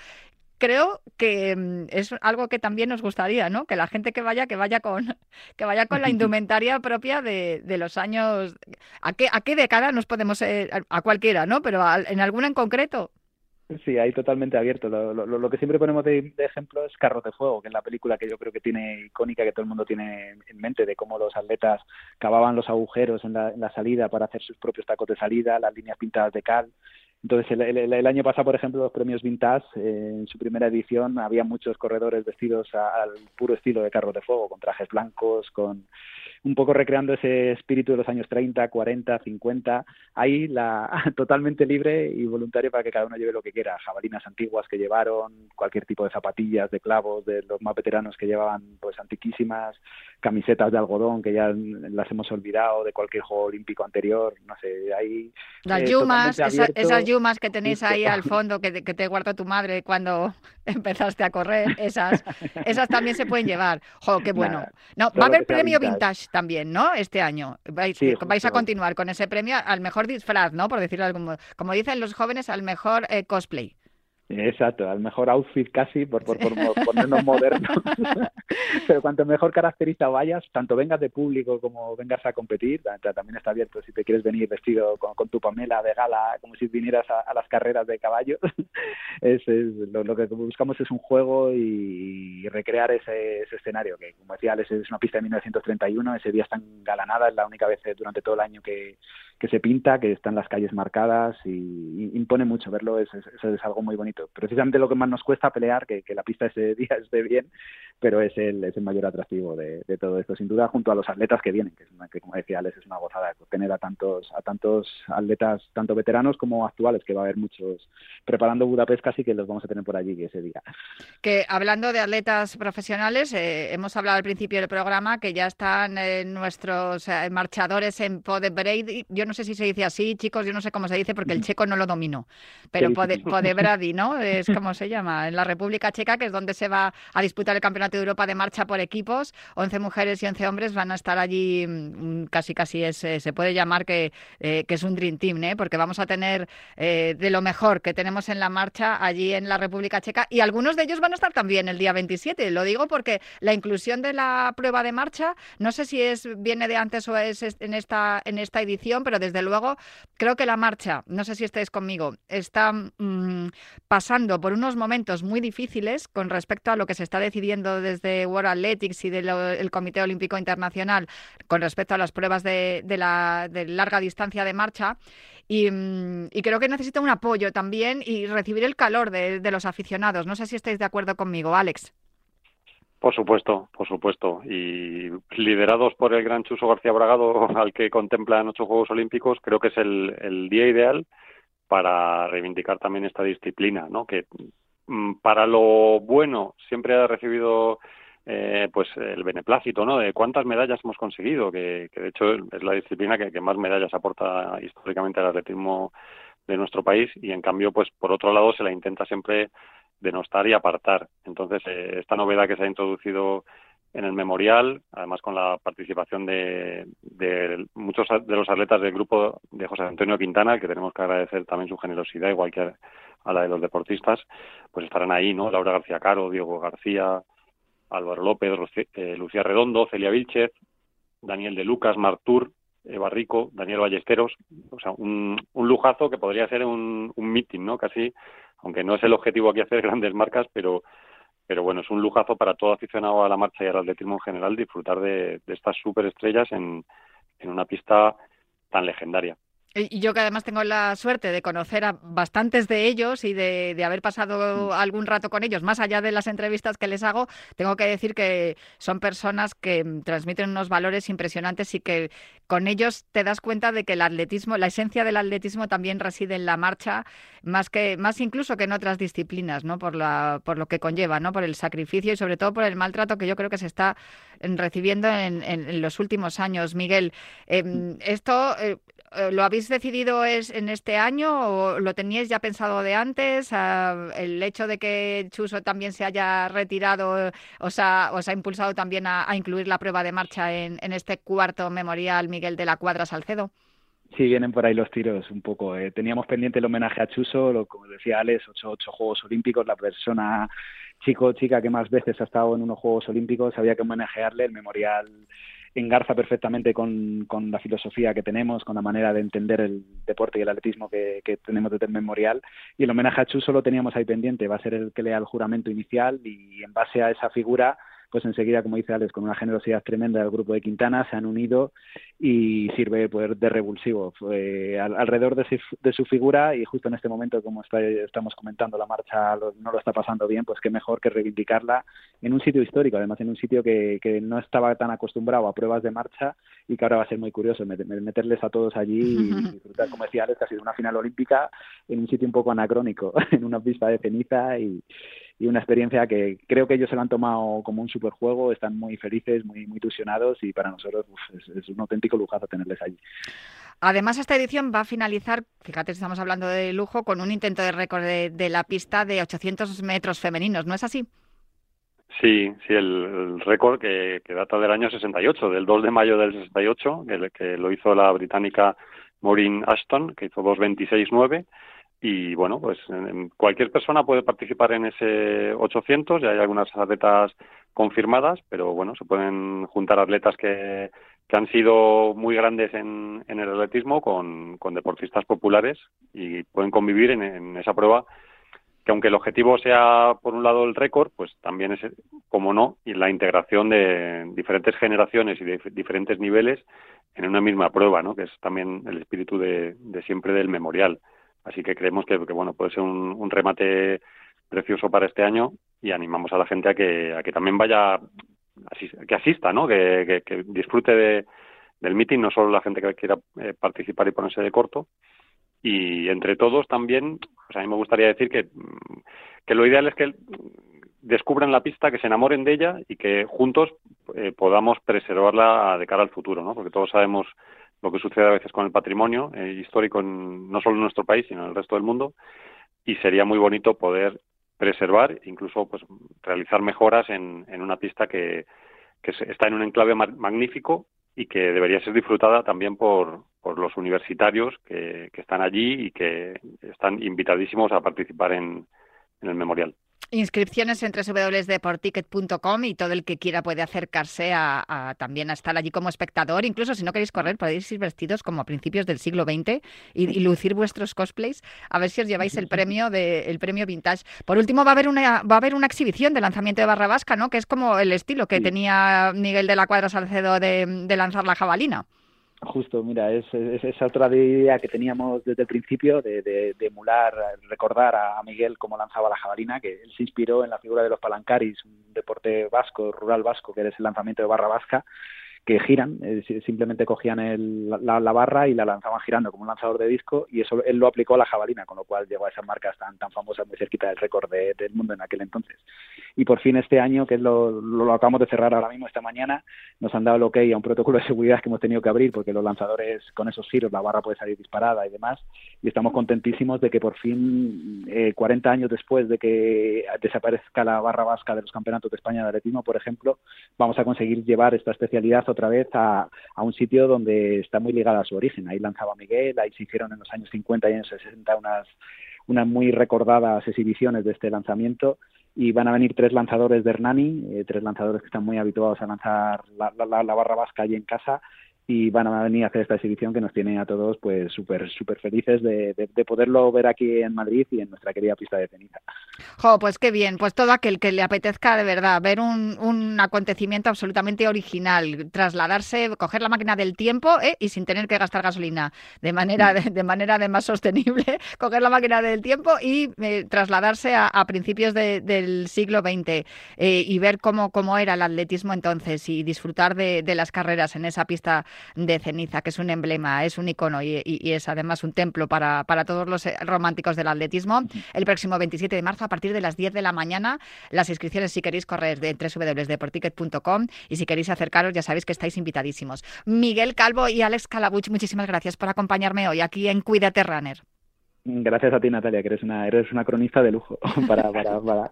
creo que mm, es algo que también nos gustaría, ¿no? Que la gente que vaya, que vaya con, [laughs] que vaya con la [laughs] indumentaria propia de, de los años. ¿A qué, ¿A qué década nos podemos eh, a cualquiera, ¿no? Pero en alguna en concreto. Sí, ahí totalmente abierto. Lo, lo, lo que siempre ponemos de, de, ejemplo es Carros de Fuego, que es la película que yo creo que tiene icónica, que todo el mundo tiene en mente, de cómo los atletas cavaban los agujeros en la, en la salida para hacer sus propios tacos de salida, las líneas pintadas de cal. Entonces, el, el, el, año pasado, por ejemplo, los premios Vintage, eh, en su primera edición, había muchos corredores vestidos a, al puro estilo de carros de fuego, con trajes blancos, con un poco recreando ese espíritu de los años 30, 40, 50. Ahí la, [laughs] totalmente libre y voluntario para que cada uno lleve lo que quiera. Jabalinas antiguas que llevaron, cualquier tipo de zapatillas, de clavos, de los más veteranos que llevaban pues antiquísimas, camisetas de algodón que ya las hemos olvidado de cualquier juego olímpico anterior. No sé, ahí. Las eh, yumas, esa, esas yumas que tenéis ahí al [laughs] fondo que, que te guardó tu madre cuando [laughs] empezaste a correr, esas, esas también se pueden llevar. ¡Jo, qué bueno! Nada, no, va a haber premio vintage. vintage también, ¿no? Este año. Vais, sí, vais a continuar con ese premio al mejor disfraz, ¿no? Por decirlo como, como dicen los jóvenes, al mejor eh, cosplay. Exacto, al mejor outfit casi, por, por, por, por ponernos modernos. [laughs] Pero cuanto mejor caracterizado vayas, tanto vengas de público como vengas a competir, también está abierto si te quieres venir vestido con, con tu pamela de gala, como si vinieras a, a las carreras de caballos. [laughs] es, es lo, lo, que buscamos es un juego y, y recrear ese, ese, escenario, que como decía Alex, es una pista de 1931, ese día está engalanada, es la única vez durante todo el año que, que se pinta, que están las calles marcadas y, y impone mucho verlo, es, es, es algo muy bonito precisamente lo que más nos cuesta pelear, que, que la pista ese día [laughs] esté bien, pero es el, es el mayor atractivo de, de, todo esto, sin duda, junto a los atletas que vienen, que, es una, que como decía Alex, es una gozada tener a tantos, a tantos atletas, tanto veteranos como actuales, que va a haber muchos preparando Budapest casi que los vamos a tener por allí ese día. Que hablando de atletas profesionales, eh, hemos hablado al principio del programa que ya están eh, nuestros eh, marchadores en Podebrady, yo no sé si se dice así, chicos, yo no sé cómo se dice porque el checo no lo domino, pero Pode, Podebrady, ¿no? Es como se llama, en la República Checa, que es donde se va a disputar el Campeonato de Europa de marcha por equipos. 11 mujeres y 11 hombres van a estar allí, mm, casi casi es, eh, se puede llamar que, eh, que es un Dream Team, ¿eh? porque vamos a tener de lo mejor que tenemos en la marcha allí en la República Checa y algunos de ellos van a estar también el día 27. Lo digo porque la inclusión de la prueba de marcha, no sé si es viene de antes o es en esta, en esta edición, pero desde luego creo que la marcha, no sé si estáis conmigo, está mmm, pasando por unos momentos muy difíciles con respecto a lo que se está decidiendo desde World Athletics y del de Comité Olímpico Internacional con respecto a las pruebas de, la, larga distancia de marcha. Y, y, creo que necesita un apoyo también y recibir el calor de, los aficionados. No sé si estáis de acuerdo conmigo, Alex. Por supuesto, por supuesto. Y liderados por el gran Chuso García Bragado, al que contemplan ocho Juegos Olímpicos, creo que es el, el día ideal para reivindicar también esta disciplina, ¿no? Que mm, para lo bueno siempre ha recibido eh, pues el beneplácito, ¿no? De cuántas medallas hemos conseguido, que, de hecho es la disciplina que, más medallas aporta históricamente al atletismo de nuestro país y en cambio, pues por otro lado se la intenta siempre denostar y apartar. Entonces, eh, esta novedad que se ha introducido en el memorial, además con la participación de, de, muchos de los atletas del grupo de José Antonio Quintana, que tenemos que agradecer también su generosidad, igual que a la de los deportistas, pues estarán ahí, ¿no? Laura García Caro, Diego García, Álvaro López, eh, Lucía Redondo, Celia Vilchez, Daniel de Lucas, Martur, Eva Rico, Daniel Ballesteros, o sea, un, lujazo que podría ser un, un meeting, ¿no? Casi, aunque no es el objetivo aquí hacer [laughs] grandes marcas, pero pero bueno, es un lujazo para todo aficionado a la marcha y al atletismo en general disfrutar de, de estas superestrellas en, en una pista tan legendaria. Y yo que además tengo la suerte de conocer a bastantes de ellos y de, de, haber pasado algún rato con ellos, más allá de las entrevistas que les hago, tengo que decir que son personas que transmiten unos valores impresionantes y que con ellos te das cuenta de que el atletismo, la esencia del atletismo también reside en la marcha, más que más incluso que en otras disciplinas, ¿no? Por la por lo que conlleva, ¿no? Por el sacrificio y sobre todo por el maltrato que yo creo que se está recibiendo en, en, en los últimos años, Miguel. Eh, esto eh, eh, ¿lo habéis decidido es en este año o lo teníais ya pensado de antes? Ah, ¿El hecho de que Chuso también se haya retirado os ha, ha impulsado también a, incluir la prueba de marcha en, en este cuarto memorial Miguel de la Cuadra Salcedo? Sí, vienen por ahí los tiros un poco. Eh, teníamos pendiente el homenaje a Chuso, lo, como decía Alex, ocho, ocho Juegos Olímpicos, la persona chico chica que más veces ha estado en unos Juegos Olímpicos, había que homenajearle, el memorial engarza perfectamente con, con la filosofía que tenemos, con la manera de entender el deporte y el atletismo que, que tenemos desde el memorial. Y el homenaje a Chuso lo teníamos ahí pendiente, va a ser el que lea el juramento inicial y en base a esa figura pues enseguida, como dice Alex, con una generosidad tremenda del grupo de Quintana, se han unido y sirve pues, de revulsivo alrededor de su, figura y justo en este momento, como estamos comentando, la marcha no lo está pasando bien, pues qué mejor que reivindicarla en un sitio histórico, además en un sitio que, no estaba tan acostumbrado a pruebas de marcha y que ahora va a ser muy curioso meterles a todos allí y [laughs] disfrutar, como decía Alex, que ha sido una final olímpica en un sitio un poco anacrónico, [laughs] en una pista de ceniza y, y una experiencia que creo que ellos se lo han tomado como un superjuego, están muy felices, muy, muy ilusionados y para nosotros es, un auténtico lujazo tenerles allí. Además, esta edición va a finalizar, fíjate, estamos hablando de lujo, con un intento de récord de, la pista de 800 metros femeninos, ¿no es así? Sí, sí, el, récord que, data del año 68, del 2 de mayo del 68, que, que lo hizo la británica Maureen Ashton, que hizo 2.26.9 y bueno, pues cualquier persona puede participar en ese 800, ya hay algunas atletas confirmadas, pero bueno, se pueden juntar atletas que, que han sido muy grandes en, en el atletismo con, con, deportistas populares y pueden convivir en, en, esa prueba que aunque el objetivo sea por un lado el récord, pues también es, como no, y la integración de diferentes generaciones y de diferentes niveles en una misma prueba, ¿no? que es también el espíritu de, de siempre del memorial. Así que creemos que, bueno puede ser un, remate precioso para este año y animamos a la gente a que, a que también vaya, que asista, ¿no? que, disfrute de, del meeting, no solo la gente que quiera eh, participar y ponerse de corto. Y entre todos también, pues a mí me gustaría decir que, que lo ideal es que descubran la pista, que se enamoren de ella y que juntos eh, podamos preservarla de cara al futuro, ¿no? Porque todos sabemos lo que sucede a veces con el patrimonio eh, histórico no solo en nuestro país, sino en el resto del mundo, y sería muy bonito poder preservar, incluso pues realizar mejoras en, una pista que, está en un enclave magnífico y que debería ser disfrutada también por, los universitarios que, están allí y que están invitadísimos a participar en el memorial. Inscripciones en www.deporticket.com y todo el que quiera puede acercarse a, también a estar allí como espectador. Incluso si no queréis correr, podéis ir vestidos como a principios del siglo XX y, lucir vuestros cosplays a ver si os lleváis el premio de, el premio vintage. Por último, va a haber una va a haber una exhibición de lanzamiento de barra vasca, ¿no? Que es como el estilo que tenía Miguel de la Cuadra Salcedo de lanzar la jabalina. Justo, mira, es, esa otra idea que teníamos desde el principio de, de, emular, recordar a Miguel cómo lanzaba la jabalina, que él se inspiró en la figura de los palancaris, un deporte vasco, rural vasco, que es el lanzamiento de barra vasca, que giran, simplemente cogían el, la, barra y la lanzaban girando como un lanzador de disco y eso él lo aplicó a la jabalina, con lo cual llegó a esas marcas tan, tan famosas muy cerquita del récord del mundo en aquel entonces. Y por fin este año, que es lo, lo, acabamos de cerrar ahora mismo esta mañana, nos han dado el ok a un protocolo de seguridad que hemos tenido que abrir porque los lanzadores con esos giros la barra puede salir disparada y demás y estamos contentísimos de que por fin, eh, 40 años después de que desaparezca la barra vasca de los campeonatos de España de atletismo, por ejemplo, vamos a conseguir llevar esta especialidad otra vez a, un sitio donde está muy ligada a su origen. Ahí lanzaba Miguel, ahí se hicieron en los años 50 y años 60 unas, unas muy recordadas exhibiciones de este lanzamiento y van a venir tres lanzadores de Hernani, eh, tres lanzadores que están muy habituados a lanzar la, la, barra vasca allí en casa y van a venir a hacer esta exhibición que nos tiene a todos pues súper súper felices de, de, poderlo ver aquí en Madrid y en nuestra querida pista de ceniza. Jo, pues qué bien, pues todo aquel que le apetezca de verdad ver un, un acontecimiento absolutamente original, trasladarse, coger la máquina del tiempo ¿eh? y sin tener que gastar gasolina de manera de, manera de más sostenible, [laughs] coger la máquina del tiempo y eh, trasladarse a, principios del siglo XX eh, y ver cómo, cómo era el atletismo entonces y disfrutar de, de las carreras en esa pista de ceniza, que es un emblema, es un icono y, es además un templo para, para todos los eh, románticos del atletismo. El próximo 27 de marzo, a partir de las 10 de la mañana, las inscripciones si queréis correr de www.deporticket.com y si queréis acercaros ya sabéis que estáis invitadísimos. Miguel Calvo y Alex Calabuch, muchísimas gracias por acompañarme hoy aquí en Cuídate Runner. Gracias a ti, Natalia, que eres una, eres una cronista de lujo [laughs] para, para, para...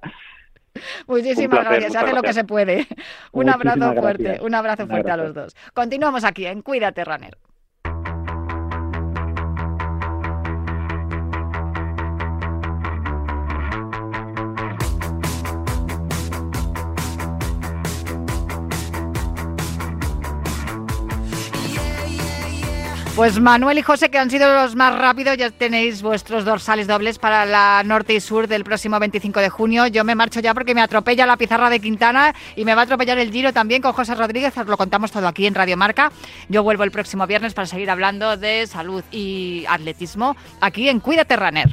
Muchísimas gracias, hace lo que se puede. [laughs] Un abrazo fuerte, un abrazo fuerte a los dos. Continuamos aquí en Cuídate Runner. Pues Manuel y José, que han sido los más rápidos, ya tenéis vuestros dorsales dobles para la norte y sur del próximo 25 de junio. Yo me marcho ya porque me atropella la pizarra de Quintana y me va a atropellar el giro también con José Rodríguez. Os lo contamos todo aquí en Radio Marca. Yo vuelvo el próximo viernes para seguir hablando de salud y atletismo aquí en Cuídate Runner.